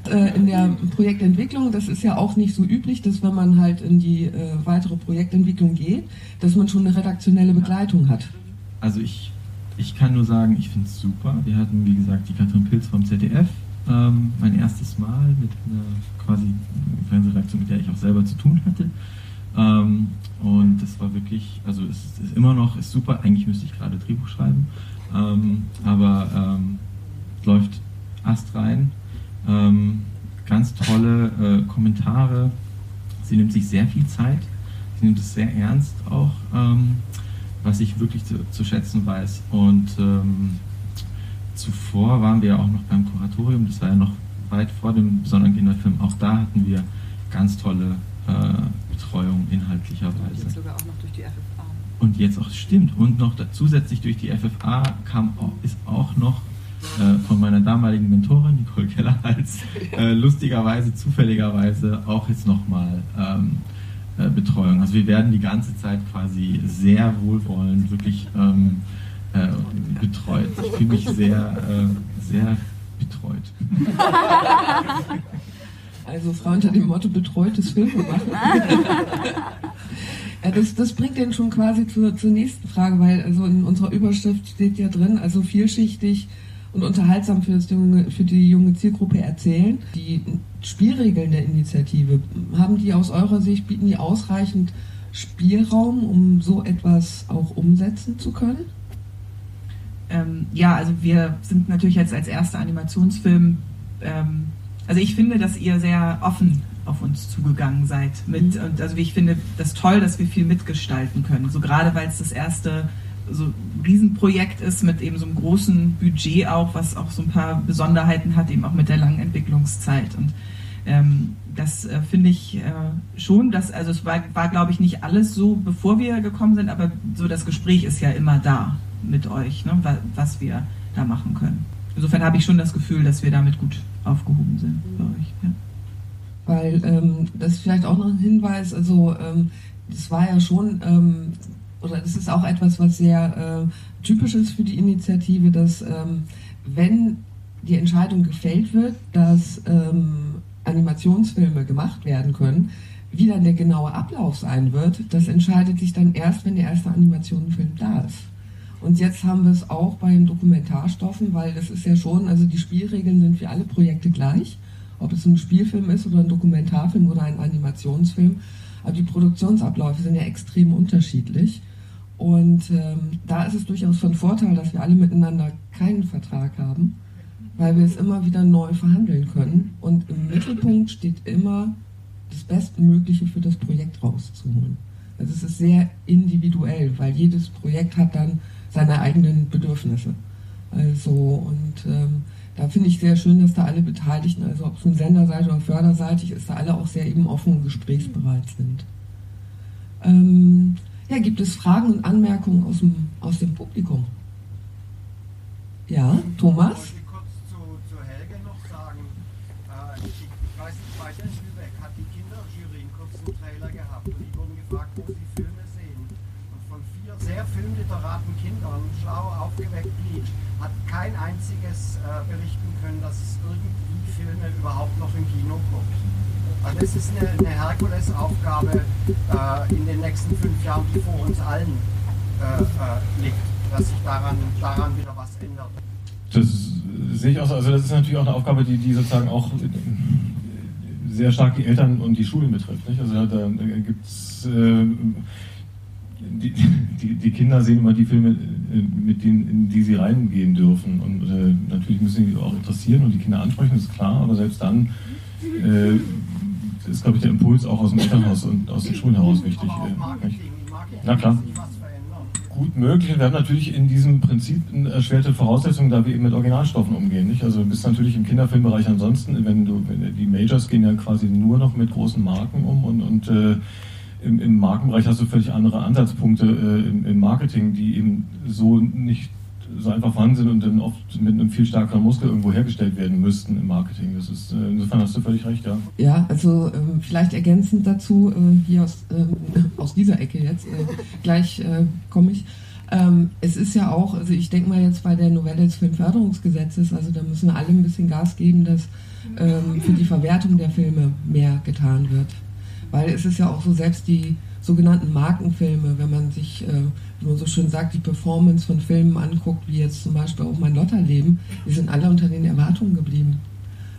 Äh, in der Projektentwicklung, das ist ja auch nicht so üblich, dass wenn man halt in die äh, weitere Projektentwicklung geht, dass man schon eine redaktionelle Begleitung hat. Also ich, ich kann nur sagen, ich finde es super. Wir hatten, wie gesagt, die Katrin Pilz vom ZDF, ähm, mein erstes Mal mit einer quasi Fernsehredaktion, mit der ich auch selber zu tun hatte. Ähm, und das war wirklich, also es ist immer noch, ist super. Eigentlich müsste ich gerade Drehbuch schreiben, ähm, aber ähm, läuft Ast rein. Ähm, ganz tolle äh, Kommentare. Sie nimmt sich sehr viel Zeit. Sie nimmt es sehr ernst auch, ähm, was ich wirklich zu, zu schätzen weiß. Und ähm, zuvor waren wir ja auch noch beim Kuratorium. Das war ja noch weit vor dem besonderen Kinderfilm. Auch da hatten wir ganz tolle äh, Betreuung inhaltlicherweise. Und jetzt sogar auch noch durch die FFA. Und jetzt auch, stimmt, und noch zusätzlich durch die FFA kam auch, ist auch noch äh, von meiner damaligen Mentorin Nicole Kellerhals äh, lustigerweise, zufälligerweise auch jetzt nochmal ähm, äh, Betreuung. Also wir werden die ganze Zeit quasi sehr wohlwollend wirklich ähm, äh, betreut. Ich fühle mich sehr, äh, sehr betreut. Also Frau unter dem Motto betreutes Filme machen. ja, das, das bringt den schon quasi zur, zur nächsten Frage, weil also in unserer Überschrift steht ja drin, also vielschichtig und unterhaltsam für, das junge, für die junge Zielgruppe erzählen. Die Spielregeln der Initiative, haben die aus eurer Sicht, bieten die ausreichend Spielraum, um so etwas auch umsetzen zu können? Ähm, ja, also wir sind natürlich jetzt als erster Animationsfilm, ähm, also ich finde, dass ihr sehr offen auf uns zugegangen seid. Mit, mhm. und also ich finde das toll, dass wir viel mitgestalten können. So gerade weil es das erste so Riesenprojekt ist mit eben so einem großen Budget auch, was auch so ein paar Besonderheiten hat, eben auch mit der langen Entwicklungszeit. Und ähm, das äh, finde ich äh, schon, dass, also es war, war glaube ich, nicht alles so, bevor wir gekommen sind, aber so das Gespräch ist ja immer da mit euch, ne, was wir da machen können. Insofern habe ich schon das Gefühl, dass wir damit gut aufgehoben sind bei euch. Ja. Weil ähm, das ist vielleicht auch noch ein Hinweis, also ähm, das war ja schon, ähm, oder das ist auch etwas, was sehr äh, typisch ist für die Initiative, dass ähm, wenn die Entscheidung gefällt wird, dass ähm, Animationsfilme gemacht werden können, wie dann der genaue Ablauf sein wird, das entscheidet sich dann erst, wenn der erste Animationsfilm da ist. Und jetzt haben wir es auch bei den Dokumentarstoffen, weil das ist ja schon, also die Spielregeln sind für alle Projekte gleich, ob es ein Spielfilm ist oder ein Dokumentarfilm oder ein Animationsfilm. Aber die Produktionsabläufe sind ja extrem unterschiedlich. Und ähm, da ist es durchaus von Vorteil, dass wir alle miteinander keinen Vertrag haben, weil wir es immer wieder neu verhandeln können. Und im Mittelpunkt steht immer das Bestmögliche für das Projekt rauszuholen. Also es ist sehr individuell, weil jedes Projekt hat dann seine eigenen Bedürfnisse. Also und ähm, da finde ich sehr schön, dass da alle Beteiligten, also ob es nun Senderseite oder förderseitig ist, da alle auch sehr eben offen und gesprächsbereit sind. Ähm, ja, gibt es Fragen und Anmerkungen aus dem, aus dem Publikum? Ja, Thomas? Filmliteraten Kindern schlau aufgeweckt blieb, hat kein einziges äh, berichten können, dass es irgendwie Filme überhaupt noch im Kino kommt. Also es ist eine, eine Herkulesaufgabe äh, in den nächsten fünf Jahren, die vor uns allen äh, äh liegt, dass sich daran, daran wieder was ändert. Das sehe ich auch so. Also das ist natürlich auch eine Aufgabe, die, die sozusagen auch sehr stark die Eltern und die Schulen betrifft. Nicht? Also da, da gibt es äh, die, die, die, Kinder sehen immer die Filme, äh, mit denen, in die sie reingehen dürfen. Und äh, natürlich müssen sie auch interessieren und die Kinder ansprechen, ist klar, aber selbst dann äh, ist, glaube ich, der Impuls auch aus dem Elternhaus und aus den Schulen heraus wichtig. Äh, Na klar. Gut möglich. Wir haben natürlich in diesem Prinzip eine erschwerte Voraussetzung, da wir eben mit Originalstoffen umgehen. Nicht? Also du bist natürlich im Kinderfilmbereich ansonsten, wenn du, wenn die Majors gehen ja quasi nur noch mit großen Marken um und, und äh, im, im Markenbereich hast du völlig andere Ansatzpunkte äh, im, im, Marketing, die eben so nicht so einfach vorhanden sind und dann oft mit einem viel stärkeren Muskel irgendwo hergestellt werden müssten im Marketing. Das ist, äh, insofern hast du völlig recht, ja. Ja, also ähm, vielleicht ergänzend dazu, äh, hier aus, ähm, aus dieser Ecke jetzt, äh, gleich äh, komme ich. Ähm, es ist ja auch, also ich denke mal jetzt bei der Novelle des Filmförderungsgesetzes, also da müssen wir alle ein bisschen Gas geben, dass ähm, für die Verwertung der Filme mehr getan wird. Weil es ist ja auch so, selbst die sogenannten Markenfilme, wenn man sich, äh, wie man so schön sagt, die Performance von Filmen anguckt, wie jetzt zum Beispiel auch mein Lotterleben, die sind alle unter den Erwartungen geblieben.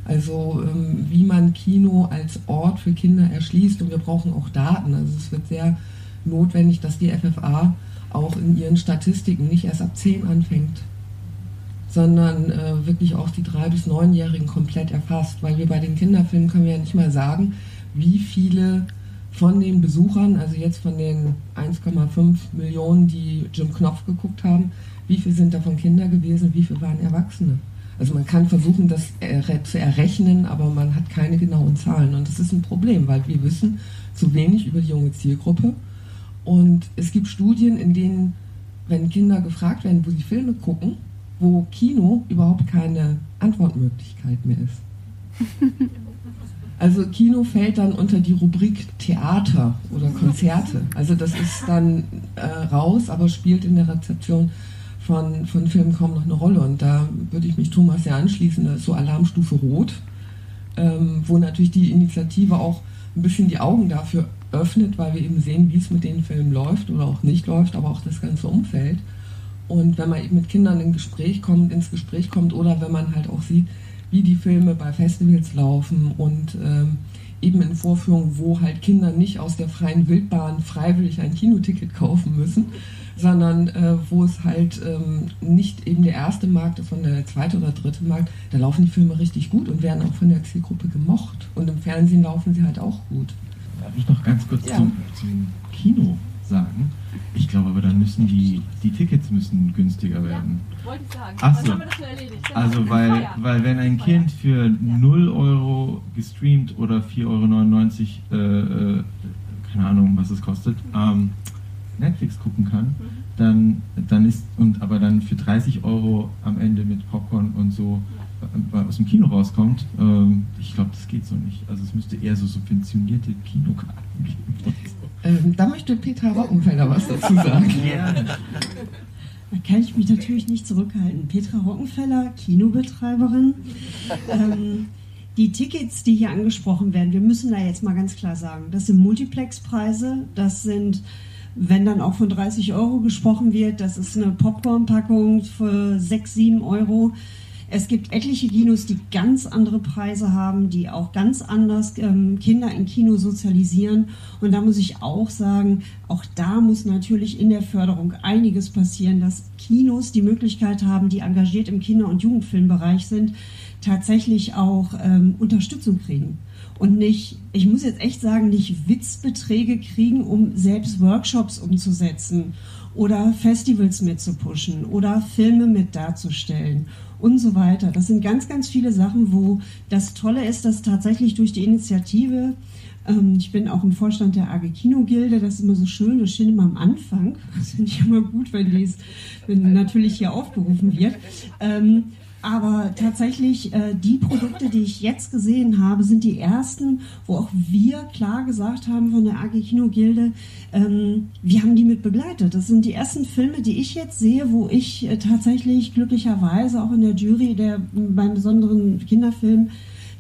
Also ähm, wie man Kino als Ort für Kinder erschließt und wir brauchen auch Daten. Also es wird sehr notwendig, dass die FFA auch in ihren Statistiken nicht erst ab 10 anfängt, sondern äh, wirklich auch die 3- bis 9-Jährigen komplett erfasst. Weil wir bei den Kinderfilmen können wir ja nicht mal sagen, wie viele von den Besuchern, also jetzt von den 1,5 Millionen, die Jim Knopf geguckt haben, wie viele sind davon Kinder gewesen, wie viele waren Erwachsene? Also man kann versuchen, das zu errechnen, aber man hat keine genauen Zahlen. Und das ist ein Problem, weil wir wissen zu wenig über die junge Zielgruppe. Und es gibt Studien, in denen, wenn Kinder gefragt werden, wo sie Filme gucken, wo Kino überhaupt keine Antwortmöglichkeit mehr ist. Also Kino fällt dann unter die Rubrik Theater oder Konzerte. Also das ist dann äh, raus, aber spielt in der Rezeption von, von Filmen kaum noch eine Rolle. Und da würde ich mich Thomas ja anschließen, das ist so Alarmstufe Rot, ähm, wo natürlich die Initiative auch ein bisschen die Augen dafür öffnet, weil wir eben sehen, wie es mit den Filmen läuft oder auch nicht läuft, aber auch das ganze Umfeld. Und wenn man eben mit Kindern in Gespräch kommt, ins Gespräch kommt oder wenn man halt auch sieht, wie die Filme bei Festivals laufen und ähm, eben in Vorführungen, wo halt Kinder nicht aus der freien Wildbahn freiwillig ein Kinoticket kaufen müssen, sondern äh, wo es halt ähm, nicht eben der erste Markt ist, sondern der zweite oder dritte Markt, da laufen die Filme richtig gut und werden auch von der Zielgruppe gemocht. Und im Fernsehen laufen sie halt auch gut. Darf ich noch ganz kurz ja. zum, zum Kino sagen? Ich glaube aber dann müssen die, die Tickets müssen günstiger werden. Ja, wollte ich sagen. Ach so. Also weil, weil wenn ein Kind für 0 Euro gestreamt oder 4,99 Euro, äh, äh, keine Ahnung, was es kostet, ähm, Netflix gucken kann, mhm. dann, dann ist, und aber dann für 30 Euro am Ende mit Popcorn und so äh, aus dem Kino rauskommt, ähm, ich glaube, das geht so nicht. Also es müsste eher so subventionierte Kinokarten geben. Ähm, da möchte Petra Rockenfelder was dazu sagen. Ja. Da kann ich mich natürlich nicht zurückhalten. Petra Rockenfeller, Kinobetreiberin. Ähm, die Tickets, die hier angesprochen werden, wir müssen da jetzt mal ganz klar sagen, das sind Multiplexpreise, das sind, wenn dann auch von 30 Euro gesprochen wird, das ist eine Popcorn-Packung für 6, 7 Euro. Es gibt etliche Kinos, die ganz andere Preise haben, die auch ganz anders ähm, Kinder in Kino sozialisieren. Und da muss ich auch sagen, auch da muss natürlich in der Förderung einiges passieren, dass Kinos die Möglichkeit haben, die engagiert im Kinder- und Jugendfilmbereich sind, tatsächlich auch ähm, Unterstützung kriegen und nicht, ich muss jetzt echt sagen, nicht Witzbeträge kriegen, um selbst Workshops umzusetzen oder Festivals mitzupushen oder Filme mit darzustellen und so weiter. Das sind ganz, ganz viele Sachen, wo das Tolle ist, dass tatsächlich durch die Initiative ähm, ich bin auch im Vorstand der AG Kinogilde, das ist immer so schön, das steht immer am Anfang. Das finde ich immer gut, wenn, dies, wenn natürlich hier aufgerufen wird. Ähm, aber tatsächlich, äh, die Produkte, die ich jetzt gesehen habe, sind die ersten, wo auch wir klar gesagt haben von der AG Kinogilde, ähm, wir haben die mit begleitet. Das sind die ersten Filme, die ich jetzt sehe, wo ich äh, tatsächlich glücklicherweise auch in der Jury der beim besonderen Kinderfilm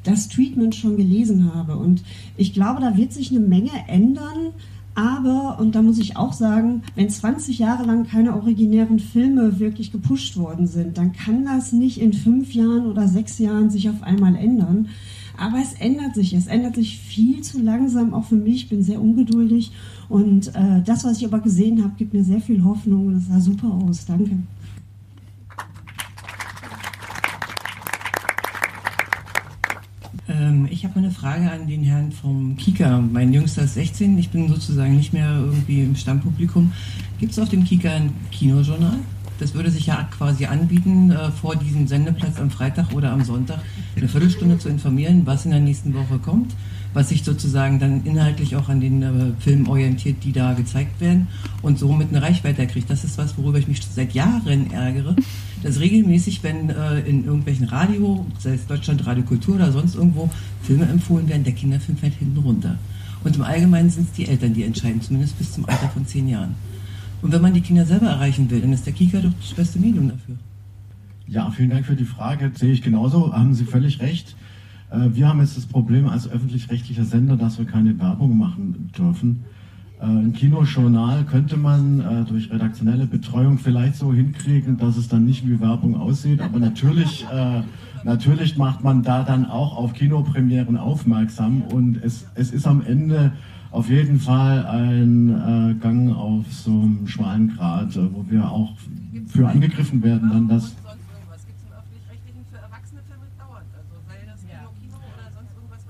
das Treatment schon gelesen habe. Und ich glaube, da wird sich eine Menge ändern aber, und da muss ich auch sagen, wenn 20 Jahre lang keine originären Filme wirklich gepusht worden sind, dann kann das nicht in fünf Jahren oder sechs Jahren sich auf einmal ändern. Aber es ändert sich. Es ändert sich viel zu langsam, auch für mich. Ich bin sehr ungeduldig. Und äh, das, was ich aber gesehen habe, gibt mir sehr viel Hoffnung. Es sah super aus. Danke. Ähm, ich habe eine Frage an den Herrn vom Kika. Mein Jüngster ist 16, ich bin sozusagen nicht mehr irgendwie im Stammpublikum. Gibt es auf dem Kika ein Kinojournal? Das würde sich ja quasi anbieten, äh, vor diesem Sendeplatz am Freitag oder am Sonntag eine Viertelstunde zu informieren, was in der nächsten Woche kommt, was sich sozusagen dann inhaltlich auch an den äh, Filmen orientiert, die da gezeigt werden und somit eine Reichweite kriegt. Das ist was, worüber ich mich seit Jahren ärgere, dass regelmäßig, wenn äh, in irgendwelchen Radio, sei es Deutschland Radio Kultur oder sonst irgendwo, Filme empfohlen werden, der Kinderfilm fällt hinten runter. Und im Allgemeinen sind es die Eltern, die entscheiden, zumindest bis zum Alter von zehn Jahren. Und wenn man die Kinder selber erreichen will, dann ist der Kika doch das beste Medium dafür. Ja, vielen Dank für die Frage. Sehe ich genauso. Haben Sie völlig recht. Äh, wir haben jetzt das Problem als öffentlich-rechtlicher Sender, dass wir keine Werbung machen dürfen. Äh, ein Kinojournal könnte man äh, durch redaktionelle Betreuung vielleicht so hinkriegen, dass es dann nicht wie Werbung aussieht. Aber natürlich, natürlich macht man da dann auch auf Kinopremieren aufmerksam. Und es, es ist am Ende auf jeden Fall ein Gang auf so einem schmalen Grat, wo wir auch für angegriffen werden, dann das.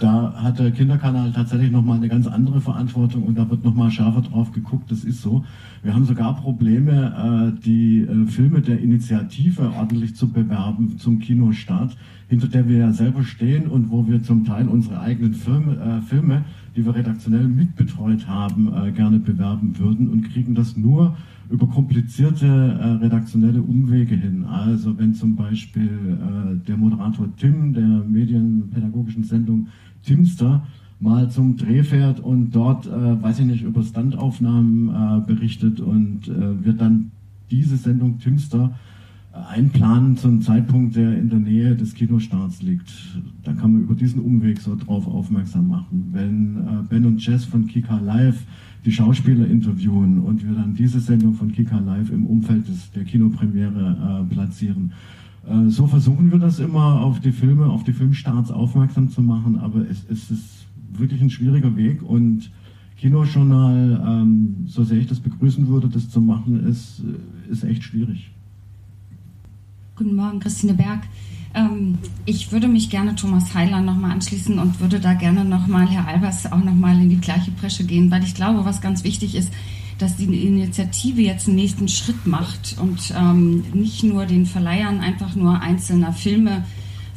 Da hat der Kinderkanal tatsächlich nochmal eine ganz andere Verantwortung und da wird nochmal schärfer drauf geguckt, das ist so. Wir haben sogar Probleme, äh, die äh, Filme der Initiative ordentlich zu bewerben zum Kinostart, hinter der wir ja selber stehen und wo wir zum Teil unsere eigenen Filme, äh, Filme die wir redaktionell mitbetreut haben, gerne bewerben würden und kriegen das nur über komplizierte äh, redaktionelle Umwege hin. Also wenn zum Beispiel äh, der Moderator Tim der medienpädagogischen Sendung Timster mal zum Dreh fährt und dort, äh, weiß ich nicht, über Standaufnahmen äh, berichtet und äh, wird dann diese Sendung Timster einplanen zum Zeitpunkt, der in der Nähe des Kinostarts liegt. Da kann man über diesen Umweg so drauf aufmerksam machen. Wenn äh, Ben und Jess von Kika Live die Schauspieler interviewen und wir dann diese Sendung von Kika Live im Umfeld des, der Kinopremiere äh, platzieren. Äh, so versuchen wir das immer auf die Filme, auf die Filmstarts aufmerksam zu machen, aber es, es ist wirklich ein schwieriger Weg und Kinojournal, ähm, so sehr ich das begrüßen würde, das zu machen, ist, ist echt schwierig. Guten Morgen, Christine Berg. Ähm, ich würde mich gerne Thomas Heiler nochmal anschließen und würde da gerne nochmal, Herr Albers, auch nochmal in die gleiche Bresche gehen, weil ich glaube, was ganz wichtig ist, dass die Initiative jetzt einen nächsten Schritt macht und ähm, nicht nur den Verleihern einfach nur einzelner Filme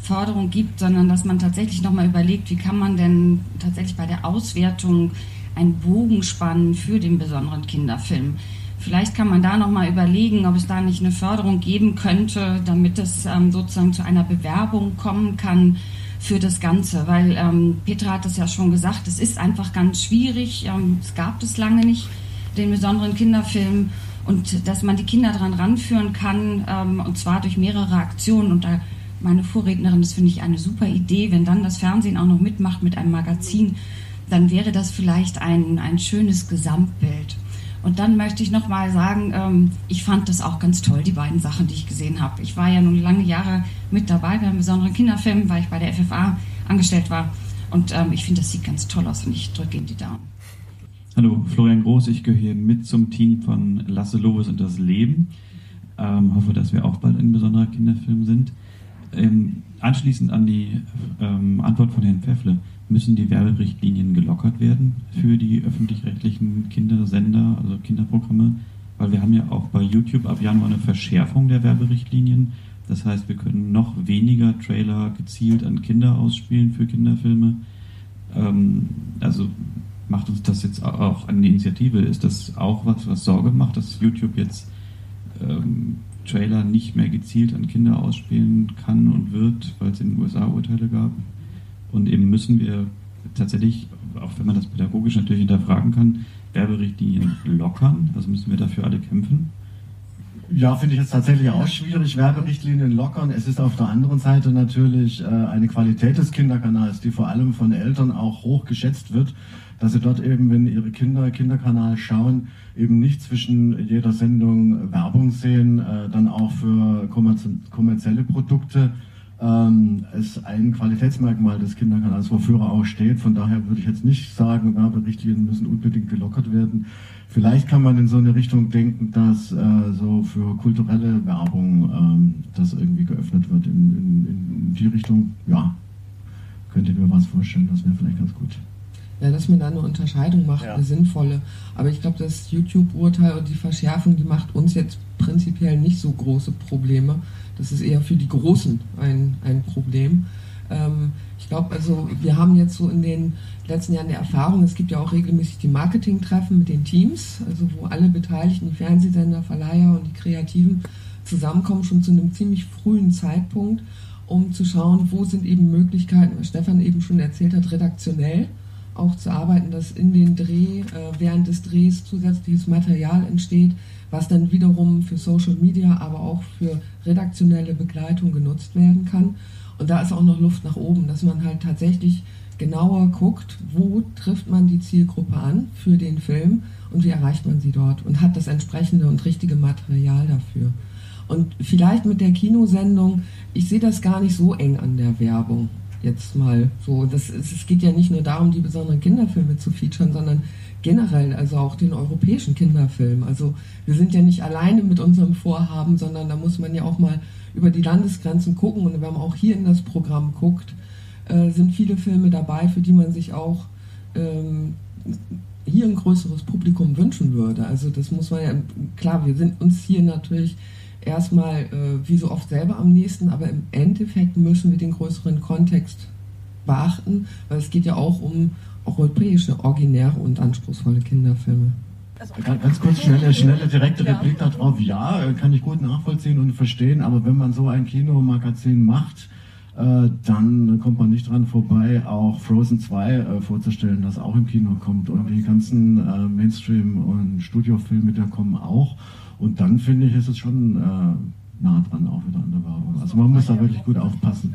Förderung gibt, sondern dass man tatsächlich nochmal überlegt, wie kann man denn tatsächlich bei der Auswertung einen Bogen spannen für den besonderen Kinderfilm. Vielleicht kann man da nochmal überlegen, ob es da nicht eine Förderung geben könnte, damit es ähm, sozusagen zu einer Bewerbung kommen kann für das Ganze. Weil ähm, Petra hat es ja schon gesagt, es ist einfach ganz schwierig. Ähm, es gab es lange nicht, den besonderen Kinderfilm. Und dass man die Kinder daran ranführen kann, ähm, und zwar durch mehrere Aktionen. Und da meine Vorrednerin, das finde ich eine super Idee, wenn dann das Fernsehen auch noch mitmacht mit einem Magazin, dann wäre das vielleicht ein, ein schönes Gesamtbild. Und dann möchte ich noch mal sagen, ähm, ich fand das auch ganz toll, die beiden Sachen, die ich gesehen habe. Ich war ja nun lange Jahre mit dabei bei einem besonderen Kinderfilm, weil ich bei der FFA angestellt war. Und ähm, ich finde, das sieht ganz toll aus und ich drücke Ihnen die Daumen. Hallo, Florian Groß, ich gehöre hier mit zum Team von Lasse Lovis und das Leben. Ähm, hoffe, dass wir auch bald ein besonderer Kinderfilm sind. Ähm, anschließend an die ähm, Antwort von Herrn Pfeffle müssen die Werberichtlinien gelockert werden für die öffentlich-rechtlichen Kindersender, also Kinderprogramme, weil wir haben ja auch bei YouTube ab Januar eine Verschärfung der Werberichtlinien. Das heißt, wir können noch weniger Trailer gezielt an Kinder ausspielen für Kinderfilme. Ähm, also macht uns das jetzt auch eine Initiative? Ist das auch was, was Sorge macht, dass YouTube jetzt ähm, Trailer nicht mehr gezielt an Kinder ausspielen kann und wird, weil es in den USA Urteile gab? Und eben müssen wir tatsächlich, auch wenn man das pädagogisch natürlich hinterfragen kann, Werberichtlinien lockern. Also müssen wir dafür alle kämpfen. Ja, finde ich jetzt tatsächlich auch schwierig, Werberichtlinien lockern. Es ist auf der anderen Seite natürlich äh, eine Qualität des Kinderkanals, die vor allem von Eltern auch hoch geschätzt wird, dass sie dort eben, wenn ihre Kinder Kinderkanal schauen, eben nicht zwischen jeder Sendung Werbung sehen, äh, dann auch für kommerzielle Produkte ähm, ist ein Qualitätsmerkmal des Kinderkanals, wofür er auch steht. Von daher würde ich jetzt nicht sagen, Werberichtlinien müssen unbedingt gelockert werden. Vielleicht kann man in so eine Richtung denken, dass äh, so für kulturelle Werbung ähm, das irgendwie geöffnet wird. In, in, in die Richtung, ja, könnte mir was vorstellen, das wäre vielleicht ganz gut. Ja, dass man da eine Unterscheidung macht, ja. eine sinnvolle. Aber ich glaube, das YouTube-Urteil und die Verschärfung, die macht uns jetzt prinzipiell nicht so große Probleme. Das ist eher für die Großen ein, ein Problem. Ähm, ich glaube, also wir haben jetzt so in den letzten Jahren die Erfahrung, es gibt ja auch regelmäßig die Marketing-Treffen mit den Teams, also wo alle Beteiligten, die Fernsehsender, Verleiher und die Kreativen zusammenkommen, schon zu einem ziemlich frühen Zeitpunkt, um zu schauen, wo sind eben Möglichkeiten, was Stefan eben schon erzählt hat, redaktionell auch zu arbeiten, dass in den Dreh, äh, während des Drehs zusätzliches Material entsteht, was dann wiederum für Social Media, aber auch für redaktionelle Begleitung genutzt werden kann. Und da ist auch noch Luft nach oben, dass man halt tatsächlich genauer guckt, wo trifft man die Zielgruppe an für den Film und wie erreicht man sie dort und hat das entsprechende und richtige Material dafür. Und vielleicht mit der Kinosendung, ich sehe das gar nicht so eng an der Werbung jetzt mal so. Das, es geht ja nicht nur darum, die besonderen Kinderfilme zu featuren, sondern generell, also auch den europäischen Kinderfilm. Also wir sind ja nicht alleine mit unserem Vorhaben, sondern da muss man ja auch mal über die Landesgrenzen gucken. Und wenn man auch hier in das Programm guckt, äh, sind viele Filme dabei, für die man sich auch ähm, hier ein größeres Publikum wünschen würde. Also das muss man ja, klar, wir sind uns hier natürlich erstmal äh, wie so oft selber am nächsten, aber im Endeffekt müssen wir den größeren Kontext beachten, weil es geht ja auch um europäische, originäre und anspruchsvolle Kinderfilme. Also, ganz kurz, schnelle, schnelle direkte Replik darauf. Ja, kann ich gut nachvollziehen und verstehen, aber wenn man so ein Kinomagazin macht, äh, dann kommt man nicht dran vorbei, auch Frozen 2 äh, vorzustellen, das auch im Kino kommt. Und die ganzen äh, Mainstream- und Studiofilme, die kommen auch. Und dann finde ich, ist es schon nah dran auch wieder an der Werbung. Also man muss da wirklich gut aufpassen.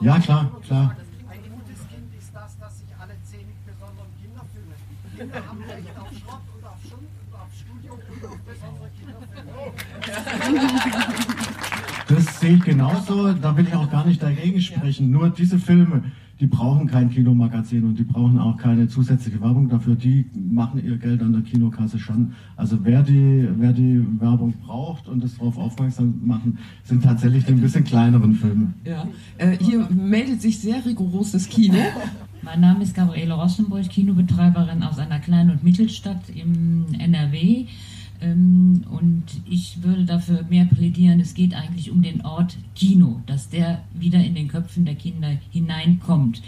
Ja, klar, klar. Ein gutes Kind ist das, das sich alle zehn besonderen Kinderfilme. Kinder haben Recht auf Schrott und auf Schund und auf Studium und auf besondere Kinderfilme. Das sehe ich genauso, da will ich auch gar nicht dagegen sprechen. Nur diese Filme, die brauchen kein Kinomagazin und die brauchen auch keine zusätzliche Werbung dafür. Die machen ihr Geld an der Kinokasse schon. Also wer die, wer die Werbung braucht und es darauf aufmerksam machen, sind tatsächlich die ein bisschen kleineren Filme. Ja, äh, hier meldet sich sehr rigoros das Kino. Mein Name ist Gabriele Rossenburg, Kinobetreiberin aus einer kleinen und Mittelstadt im NRW. Ähm, und ich würde dafür mehr plädieren, es geht eigentlich um den Ort Kino, dass der wieder in den Köpfen der Kinder hineinkommt.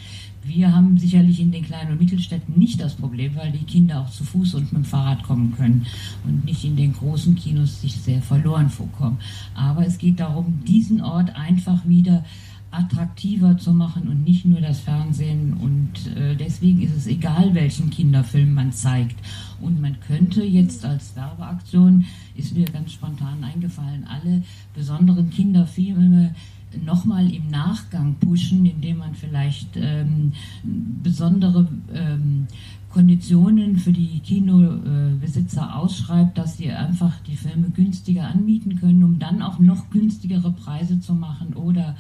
Wir haben sicherlich in den kleinen und Mittelstädten nicht das Problem, weil die Kinder auch zu Fuß und mit dem Fahrrad kommen können und nicht in den großen Kinos sich sehr verloren vorkommen. Aber es geht darum, diesen Ort einfach wieder attraktiver zu machen und nicht nur das Fernsehen. Und äh, deswegen ist es egal, welchen Kinderfilm man zeigt. Und man könnte jetzt als Werbeaktion, ist mir ganz spontan eingefallen, alle besonderen Kinderfilme nochmal im Nachgang pushen, indem man vielleicht ähm, besondere ähm, Konditionen für die Kinobesitzer ausschreibt, dass sie einfach die Filme günstiger anbieten können, um dann auch noch günstigere Preise zu machen oder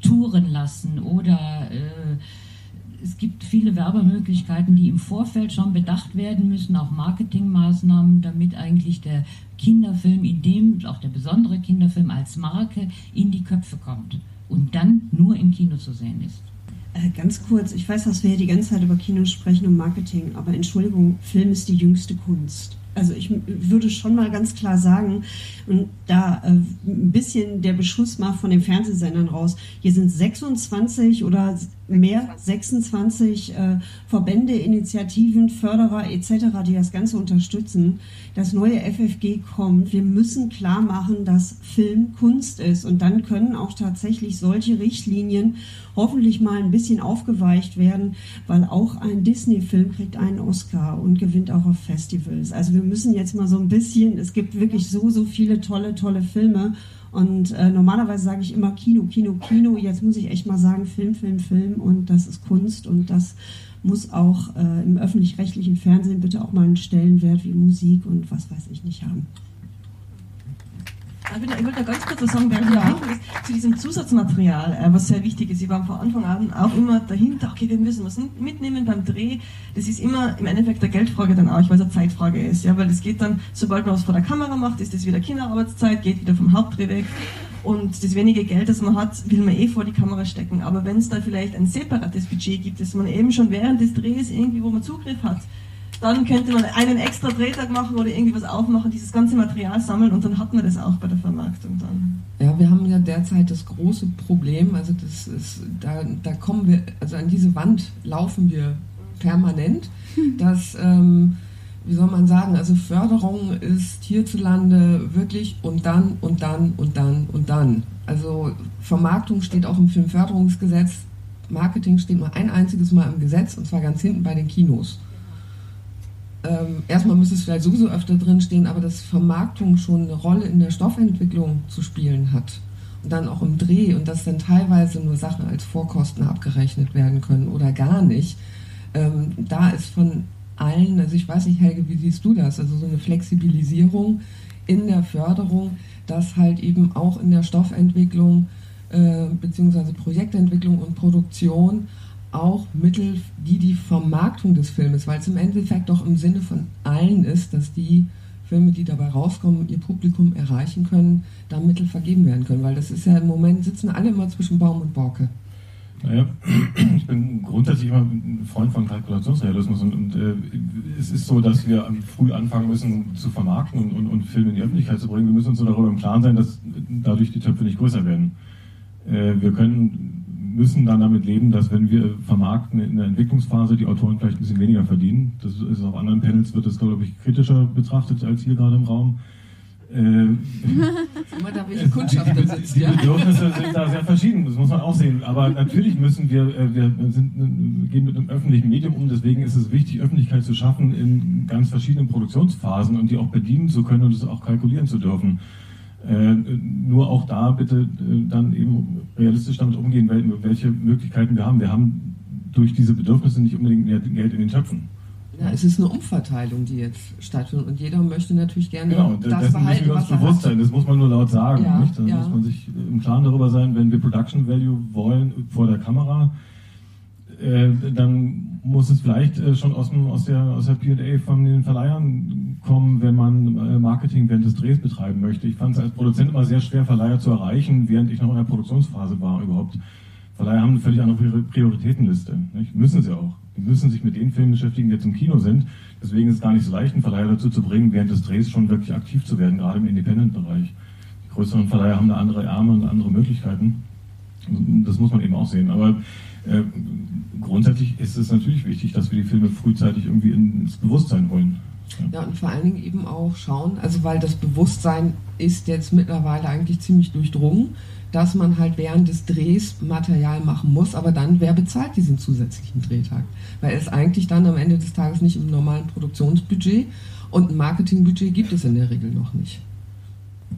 touren lassen oder äh, es gibt viele Werbemöglichkeiten, die im Vorfeld schon bedacht werden müssen, auch Marketingmaßnahmen, damit eigentlich der Kinderfilm, in dem auch der besondere Kinderfilm als Marke in die Köpfe kommt und dann nur im Kino zu sehen ist. Äh, ganz kurz, ich weiß, dass wir hier die ganze Zeit über Kino sprechen und Marketing, aber Entschuldigung, Film ist die jüngste Kunst. Also ich würde schon mal ganz klar sagen, und da äh, ein bisschen der Beschuss mal von den Fernsehsendern raus, hier sind 26 oder mehr 26 äh, Verbände, Initiativen, Förderer etc., die das Ganze unterstützen. Das neue FFG kommt. Wir müssen klar machen, dass Film Kunst ist. Und dann können auch tatsächlich solche Richtlinien hoffentlich mal ein bisschen aufgeweicht werden, weil auch ein Disney-Film kriegt einen Oscar und gewinnt auch auf Festivals. Also wir müssen jetzt mal so ein bisschen, es gibt wirklich so, so viele tolle, tolle Filme. Und äh, normalerweise sage ich immer Kino, Kino, Kino. Jetzt muss ich echt mal sagen Film, Film, Film. Und das ist Kunst und das muss auch äh, im öffentlich-rechtlichen Fernsehen bitte auch mal einen Stellenwert wie Musik und was weiß ich nicht haben. Ich wollte noch ganz kurz was sagen, während ja. zu diesem Zusatzmaterial, äh, was sehr wichtig ist. Ich war von Anfang an auch immer dahinter, okay, wir müssen was mitnehmen beim Dreh. Das ist immer im Endeffekt eine Geldfrage dann auch, weil es eine Zeitfrage ist. Ja, weil es geht dann, sobald man was vor der Kamera macht, ist das wieder Kinderarbeitszeit, geht wieder vom Hauptdreh weg. Und das wenige Geld, das man hat, will man eh vor die Kamera stecken. Aber wenn es da vielleicht ein separates Budget gibt, das man eben schon während des Drehs irgendwie, wo man Zugriff hat, dann könnte man einen extra Drehtag machen oder irgendwie was aufmachen, dieses ganze Material sammeln und dann hat man das auch bei der Vermarktung dann. Ja, wir haben ja derzeit das große Problem, also das ist, da, da kommen wir, also an diese Wand laufen wir permanent, dass, ähm, wie soll man sagen, also Förderung ist hierzulande wirklich und dann und dann und dann und dann. Also Vermarktung steht auch im Filmförderungsgesetz, Marketing steht nur ein einziges Mal im Gesetz und zwar ganz hinten bei den Kinos ähm, erstmal müsste es vielleicht sowieso öfter drinstehen, aber dass Vermarktung schon eine Rolle in der Stoffentwicklung zu spielen hat und dann auch im Dreh und dass dann teilweise nur Sachen als Vorkosten abgerechnet werden können oder gar nicht, ähm, da ist von allen, also ich weiß nicht, Helge, wie siehst du das? Also so eine Flexibilisierung in der Förderung, dass halt eben auch in der Stoffentwicklung äh, beziehungsweise Projektentwicklung und Produktion auch Mittel, die die Vermarktung des Filmes, weil es im Endeffekt doch im Sinne von allen ist, dass die Filme, die dabei rauskommen, ihr Publikum erreichen können, da Mittel vergeben werden können, weil das ist ja im Moment, sitzen alle immer zwischen Baum und Borke. Naja, ich bin grundsätzlich immer ein Freund von Kalkulationsrealismus und, und äh, es ist so, dass wir früh anfangen müssen zu vermarkten und, und, und, Filme in die Öffentlichkeit zu bringen. Wir müssen uns darüber im Klaren sein, dass dadurch die Töpfe nicht größer werden. Äh, wir können müssen dann damit leben, dass wenn wir vermarkten in der Entwicklungsphase die Autoren vielleicht ein bisschen weniger verdienen. Das ist auf anderen Panels wird das, glaube ich, kritischer betrachtet als hier gerade im Raum. Ähm, Immer da, welche Kundschaft da sitzt, die ja? Bedürfnisse sind da sehr verschieden, das muss man auch sehen. Aber natürlich müssen wir, äh, wir sind, gehen mit einem öffentlichen Medium um, deswegen ist es wichtig, Öffentlichkeit zu schaffen in ganz verschiedenen Produktionsphasen und die auch bedienen zu können und es auch kalkulieren zu dürfen. Äh, nur auch da bitte äh, dann eben realistisch damit umgehen, wel- welche Möglichkeiten wir haben. Wir haben durch diese Bedürfnisse nicht unbedingt mehr Geld in den Töpfen. Ja, es ist eine Umverteilung, die jetzt stattfindet und jeder möchte natürlich gerne Genau, das dessen müssen behalten, wir uns was bewusst sein. Das muss man nur laut sagen. Ja, nicht? Dann ja. muss man sich im Klaren darüber sein, wenn wir Production Value wollen vor der Kamera, äh, dann muss es vielleicht äh, schon aus, dem, aus der, aus der PA von den Verleihern kommen, wenn man äh, Marketing während des Drehs betreiben möchte. Ich fand es als Produzent immer sehr schwer, Verleiher zu erreichen, während ich noch in der Produktionsphase war überhaupt. Verleiher haben eine völlig andere Prior- Prioritätenliste. Nicht? Müssen sie auch. Die müssen sich mit den Filmen beschäftigen, die jetzt im Kino sind. Deswegen ist es gar nicht so leicht, einen Verleiher dazu zu bringen, während des Drehs schon wirklich aktiv zu werden, gerade im Independent-Bereich. Die größeren Verleiher haben da andere Arme und andere Möglichkeiten. Das muss man eben auch sehen. Aber äh, grundsätzlich ist es natürlich wichtig, dass wir die Filme frühzeitig irgendwie ins Bewusstsein holen. Ja, und vor allen Dingen eben auch schauen, also weil das Bewusstsein ist jetzt mittlerweile eigentlich ziemlich durchdrungen, dass man halt während des Drehs Material machen muss, aber dann, wer bezahlt diesen zusätzlichen Drehtag? Weil es eigentlich dann am Ende des Tages nicht im normalen Produktionsbudget und ein Marketingbudget gibt es in der Regel noch nicht.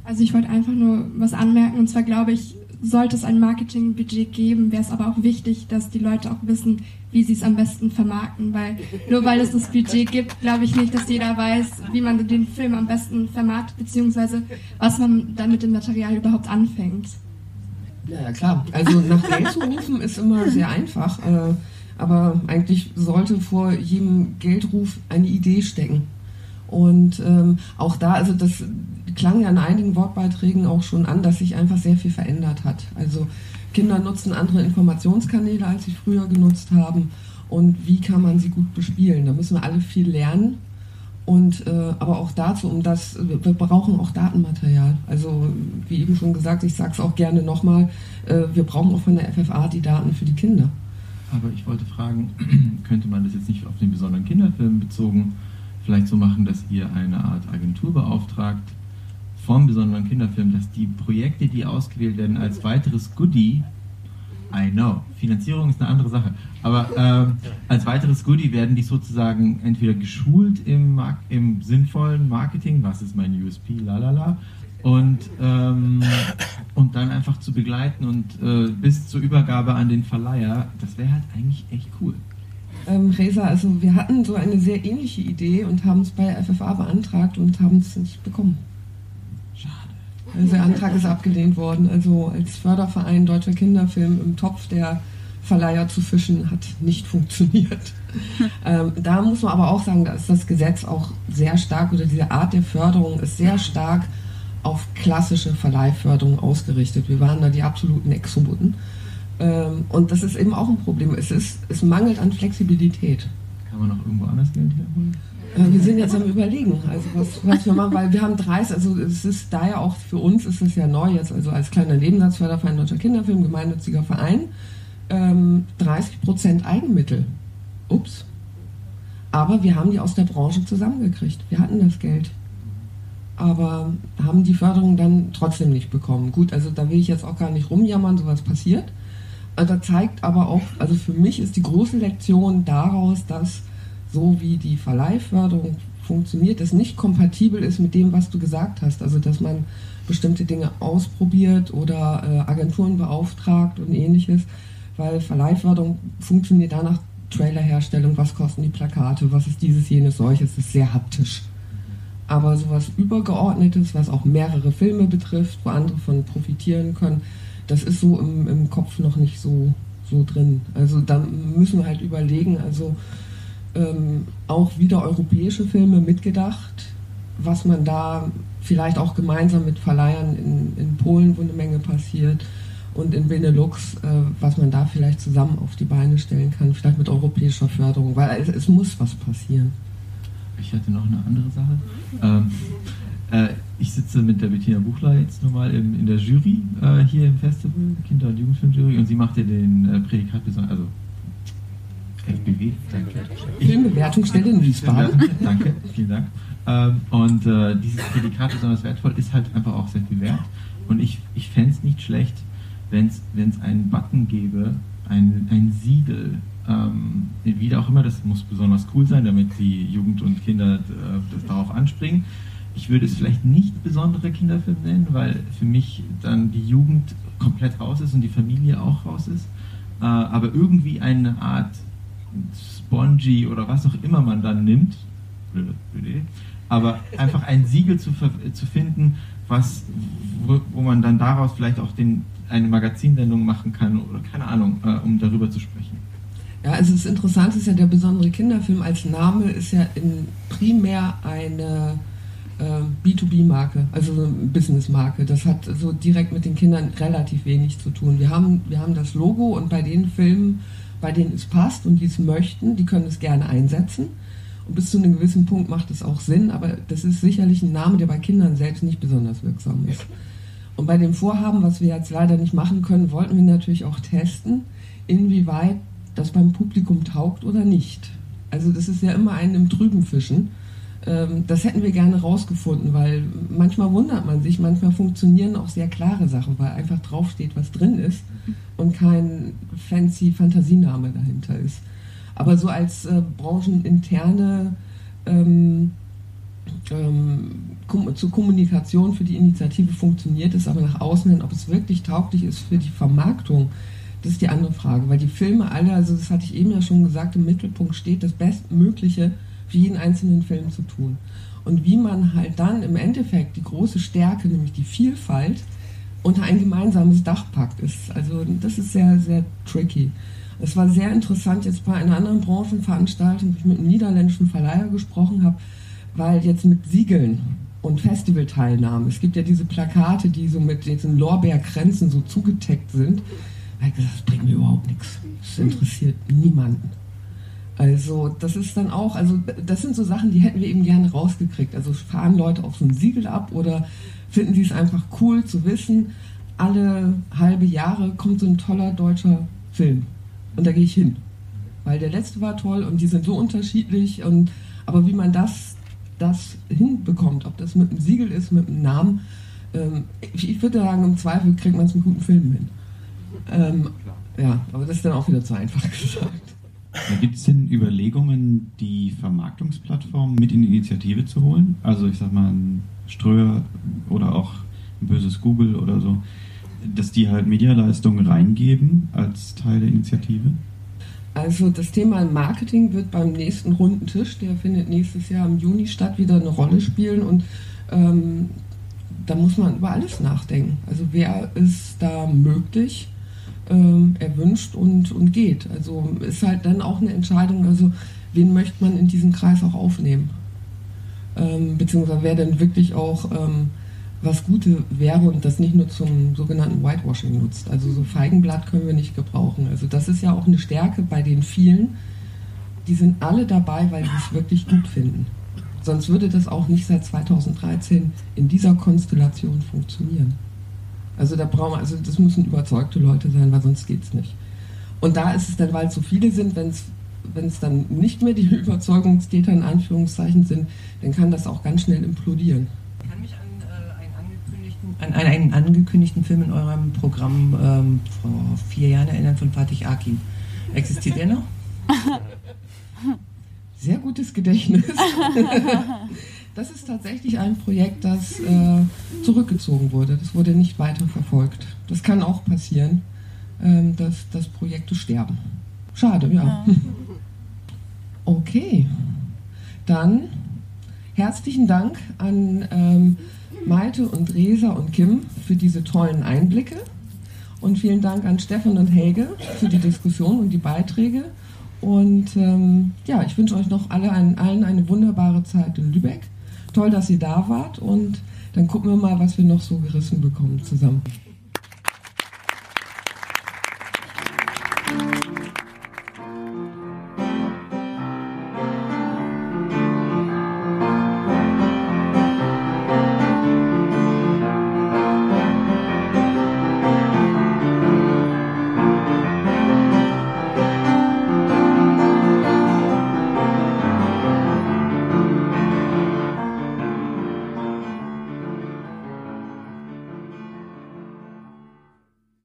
Also ich wollte einfach nur was anmerken und zwar glaube ich, sollte es ein Marketingbudget geben, wäre es aber auch wichtig, dass die Leute auch wissen, wie sie es am besten vermarkten, weil nur weil es das Budget gibt, glaube ich nicht, dass jeder weiß, wie man den Film am besten vermarktet, beziehungsweise was man dann mit dem Material überhaupt anfängt. Ja, ja klar. Also nach Geld zu rufen ist immer sehr einfach, äh, aber eigentlich sollte vor jedem Geldruf eine Idee stecken. Und ähm, auch da, also das klang ja in einigen Wortbeiträgen auch schon an, dass sich einfach sehr viel verändert hat. Also Kinder nutzen andere Informationskanäle, als sie früher genutzt haben. Und wie kann man sie gut bespielen? Da müssen wir alle viel lernen. Und äh, aber auch dazu, um das, wir brauchen auch Datenmaterial. Also wie eben schon gesagt, ich sage es auch gerne nochmal, äh, wir brauchen auch von der FFA die Daten für die Kinder. Aber ich wollte fragen, könnte man das jetzt nicht auf den besonderen Kinderfilm bezogen vielleicht so machen, dass ihr eine Art Agentur beauftragt vom besonderen Kinderfilm, dass die Projekte, die ausgewählt werden, als weiteres Goodie, I know, Finanzierung ist eine andere Sache, aber ähm, als weiteres Goodie werden die sozusagen entweder geschult im, Mark im sinnvollen Marketing, was ist mein USP, lalala, und, ähm, und dann einfach zu begleiten und äh, bis zur Übergabe an den Verleiher, das wäre halt eigentlich echt cool. Ähm, Resa, also wir hatten so eine sehr ähnliche Idee und haben es bei FFA beantragt und haben es nicht bekommen. Der Antrag ist abgelehnt worden. Also als Förderverein Deutscher Kinderfilm im Topf der Verleiher zu fischen hat nicht funktioniert. ähm, da muss man aber auch sagen, da ist das Gesetz auch sehr stark oder diese Art der Förderung ist sehr stark auf klassische Verleihförderung ausgerichtet. Wir waren da die absoluten Exoten. Ähm, und das ist eben auch ein Problem. Es, ist, es mangelt an Flexibilität. Kann man noch irgendwo anders Geld herholen? Äh, Wir sind jetzt am Überlegen, also was, was wir machen, weil wir haben 30, also es ist da ja auch für uns ist es ja neu jetzt, also als kleiner Nebensatzförderverein Deutscher Kinderfilm, gemeinnütziger Verein, ähm, 30 Prozent Eigenmittel. Ups. Aber wir haben die aus der Branche zusammengekriegt. Wir hatten das Geld. Aber haben die Förderung dann trotzdem nicht bekommen. Gut, also da will ich jetzt auch gar nicht rumjammern, sowas passiert. Also Das zeigt aber auch, also für mich ist die große Lektion daraus, dass so wie die Verleihförderung funktioniert, das nicht kompatibel ist mit dem, was du gesagt hast. Also dass man bestimmte Dinge ausprobiert oder äh, Agenturen beauftragt und ähnliches, weil Verleihförderung funktioniert danach Trailerherstellung, was kosten die Plakate, was ist dieses, jenes, solches, ist sehr haptisch. Aber sowas Übergeordnetes, was auch mehrere Filme betrifft, wo andere von profitieren können, das ist so im, im Kopf noch nicht so, so drin. Also da müssen wir halt überlegen, also ähm, auch wieder europäische Filme mitgedacht, was man da vielleicht auch gemeinsam mit Verleihern in, in Polen, wo eine Menge passiert, und in Benelux, äh, was man da vielleicht zusammen auf die Beine stellen kann, vielleicht mit europäischer Förderung, weil es, es muss was passieren. Ich hatte noch eine andere Sache. Ähm, äh, ich sitze mit der Bettina Buchler jetzt nochmal in, in der Jury äh, hier im Festival, Kinder- und Jugendfilmjury, und sie macht ja den äh, Prädikat, also. Filmbewertungsstelle in Wiesbaden. Danke, vielen Dank. Ähm, und äh, dieses Prädikat besonders wertvoll ist halt einfach auch sehr viel wert. Und ich, ich fände es nicht schlecht, wenn es einen Button gäbe, ein, ein Siegel, ähm, wie auch immer, das muss besonders cool sein, damit die Jugend und Kinder äh, das darauf anspringen. Ich würde es vielleicht nicht besondere Kinderfilm nennen, weil für mich dann die Jugend komplett raus ist und die Familie auch raus ist. Äh, aber irgendwie eine Art Spongy oder was auch immer man dann nimmt, aber einfach ein Siegel zu, zu finden, was, wo, wo, man dann daraus vielleicht auch den, eine Magazinsendung machen kann oder keine Ahnung, äh, um darüber zu sprechen. Ja, also das Interessante ist ja, der besondere Kinderfilm als Name ist ja in primär eine äh, B2B-Marke, also eine Business-Marke. Das hat so direkt mit den Kindern relativ wenig zu tun. Wir haben, wir haben das Logo und bei den Filmen, bei denen es passt und die es möchten, die können es gerne einsetzen. Und bis zu einem gewissen Punkt macht es auch Sinn, aber das ist sicherlich ein Name, der bei Kindern selbst nicht besonders wirksam ist. Und bei dem Vorhaben, was wir jetzt leider nicht machen können, wollten wir natürlich auch testen, inwieweit das beim Publikum taugt oder nicht. Also das ist ja immer ein im Trüben fischen. Ähm, das hätten wir gerne rausgefunden, weil manchmal wundert man sich, manchmal funktionieren auch sehr klare Sachen, weil einfach draufsteht, was drin ist und kein fancy Fantasiename dahinter ist. Aber so als äh, brancheninterne ähm, ähm, zur Kommunikation für die Initiative funktioniert es, aber nach außen hin, ob es wirklich tauglich ist für die Vermarktung, das ist die andere Frage, weil die Filme alle, also das hatte ich eben ja schon gesagt, im Mittelpunkt steht das Bestmögliche für jeden einzelnen Film zu tun. Und wie man halt dann im Endeffekt die große Stärke, nämlich die Vielfalt, unter ein gemeinsames Dach packt, ist, also das ist sehr, sehr tricky. Es war sehr interessant, jetzt bei einer anderen Branchenveranstaltung, wo ich mit einem niederländischen Verleiher gesprochen habe, weil jetzt mit Siegeln und Festivalteilnahmen, es gibt ja diese Plakate, die so mit diesen Lorbeerkränzen so zugeteckt sind, da ich gesagt, das bringt mir überhaupt nichts. Das interessiert niemanden. Also, das ist dann auch, also, das sind so Sachen, die hätten wir eben gerne rausgekriegt. Also, fahren Leute auf so ein Siegel ab oder finden sie es einfach cool zu wissen, alle halbe Jahre kommt so ein toller deutscher Film. Und da gehe ich hin. Weil der letzte war toll und die sind so unterschiedlich. Und, aber wie man das, das hinbekommt, ob das mit einem Siegel ist, mit einem Namen, ähm, ich, ich würde sagen, im Zweifel kriegt man es mit guten Filmen hin. Ähm, ja, aber das ist dann auch wieder zu einfach gesagt. Gibt es denn Überlegungen, die Vermarktungsplattform mit in die Initiative zu holen? Also ich sag mal ein Ströer oder auch ein böses Google oder so, dass die halt Medialeistungen reingeben als Teil der Initiative? Also das Thema Marketing wird beim nächsten runden Tisch, der findet nächstes Jahr im Juni statt, wieder eine Rolle spielen und ähm, da muss man über alles nachdenken. Also wer ist da möglich? Ähm, erwünscht und, und geht. Also ist halt dann auch eine Entscheidung, also wen möchte man in diesen Kreis auch aufnehmen. Ähm, beziehungsweise wer denn wirklich auch ähm, was Gute wäre und das nicht nur zum sogenannten Whitewashing nutzt. Also so Feigenblatt können wir nicht gebrauchen. Also das ist ja auch eine Stärke bei den vielen. Die sind alle dabei, weil sie es wirklich gut finden. Sonst würde das auch nicht seit 2013 in dieser Konstellation funktionieren. Also da brauchen wir, also das müssen überzeugte Leute sein, weil sonst geht es nicht. Und da ist es dann, weil es so viele sind, wenn es wenn es dann nicht mehr die Überzeugungstäter in Anführungszeichen sind, dann kann das auch ganz schnell implodieren. Ich kann mich an, äh, einen, angekündigten, an einen angekündigten Film in eurem Programm ähm, vor vier Jahren erinnern von Fatih Akin. Existiert der noch? Sehr gutes Gedächtnis. Das ist tatsächlich ein Projekt, das äh, zurückgezogen wurde. Das wurde nicht weiter verfolgt. Das kann auch passieren, ähm, dass, dass Projekte sterben. Schade, ja. Okay. Dann herzlichen Dank an ähm, Malte und Resa und Kim für diese tollen Einblicke. Und vielen Dank an Stefan und Helge für die Diskussion und die Beiträge. Und ähm, ja, ich wünsche euch noch alle allen eine wunderbare Zeit in Lübeck toll, dass ihr da wart und dann gucken wir mal, was wir noch so gerissen bekommen zusammen.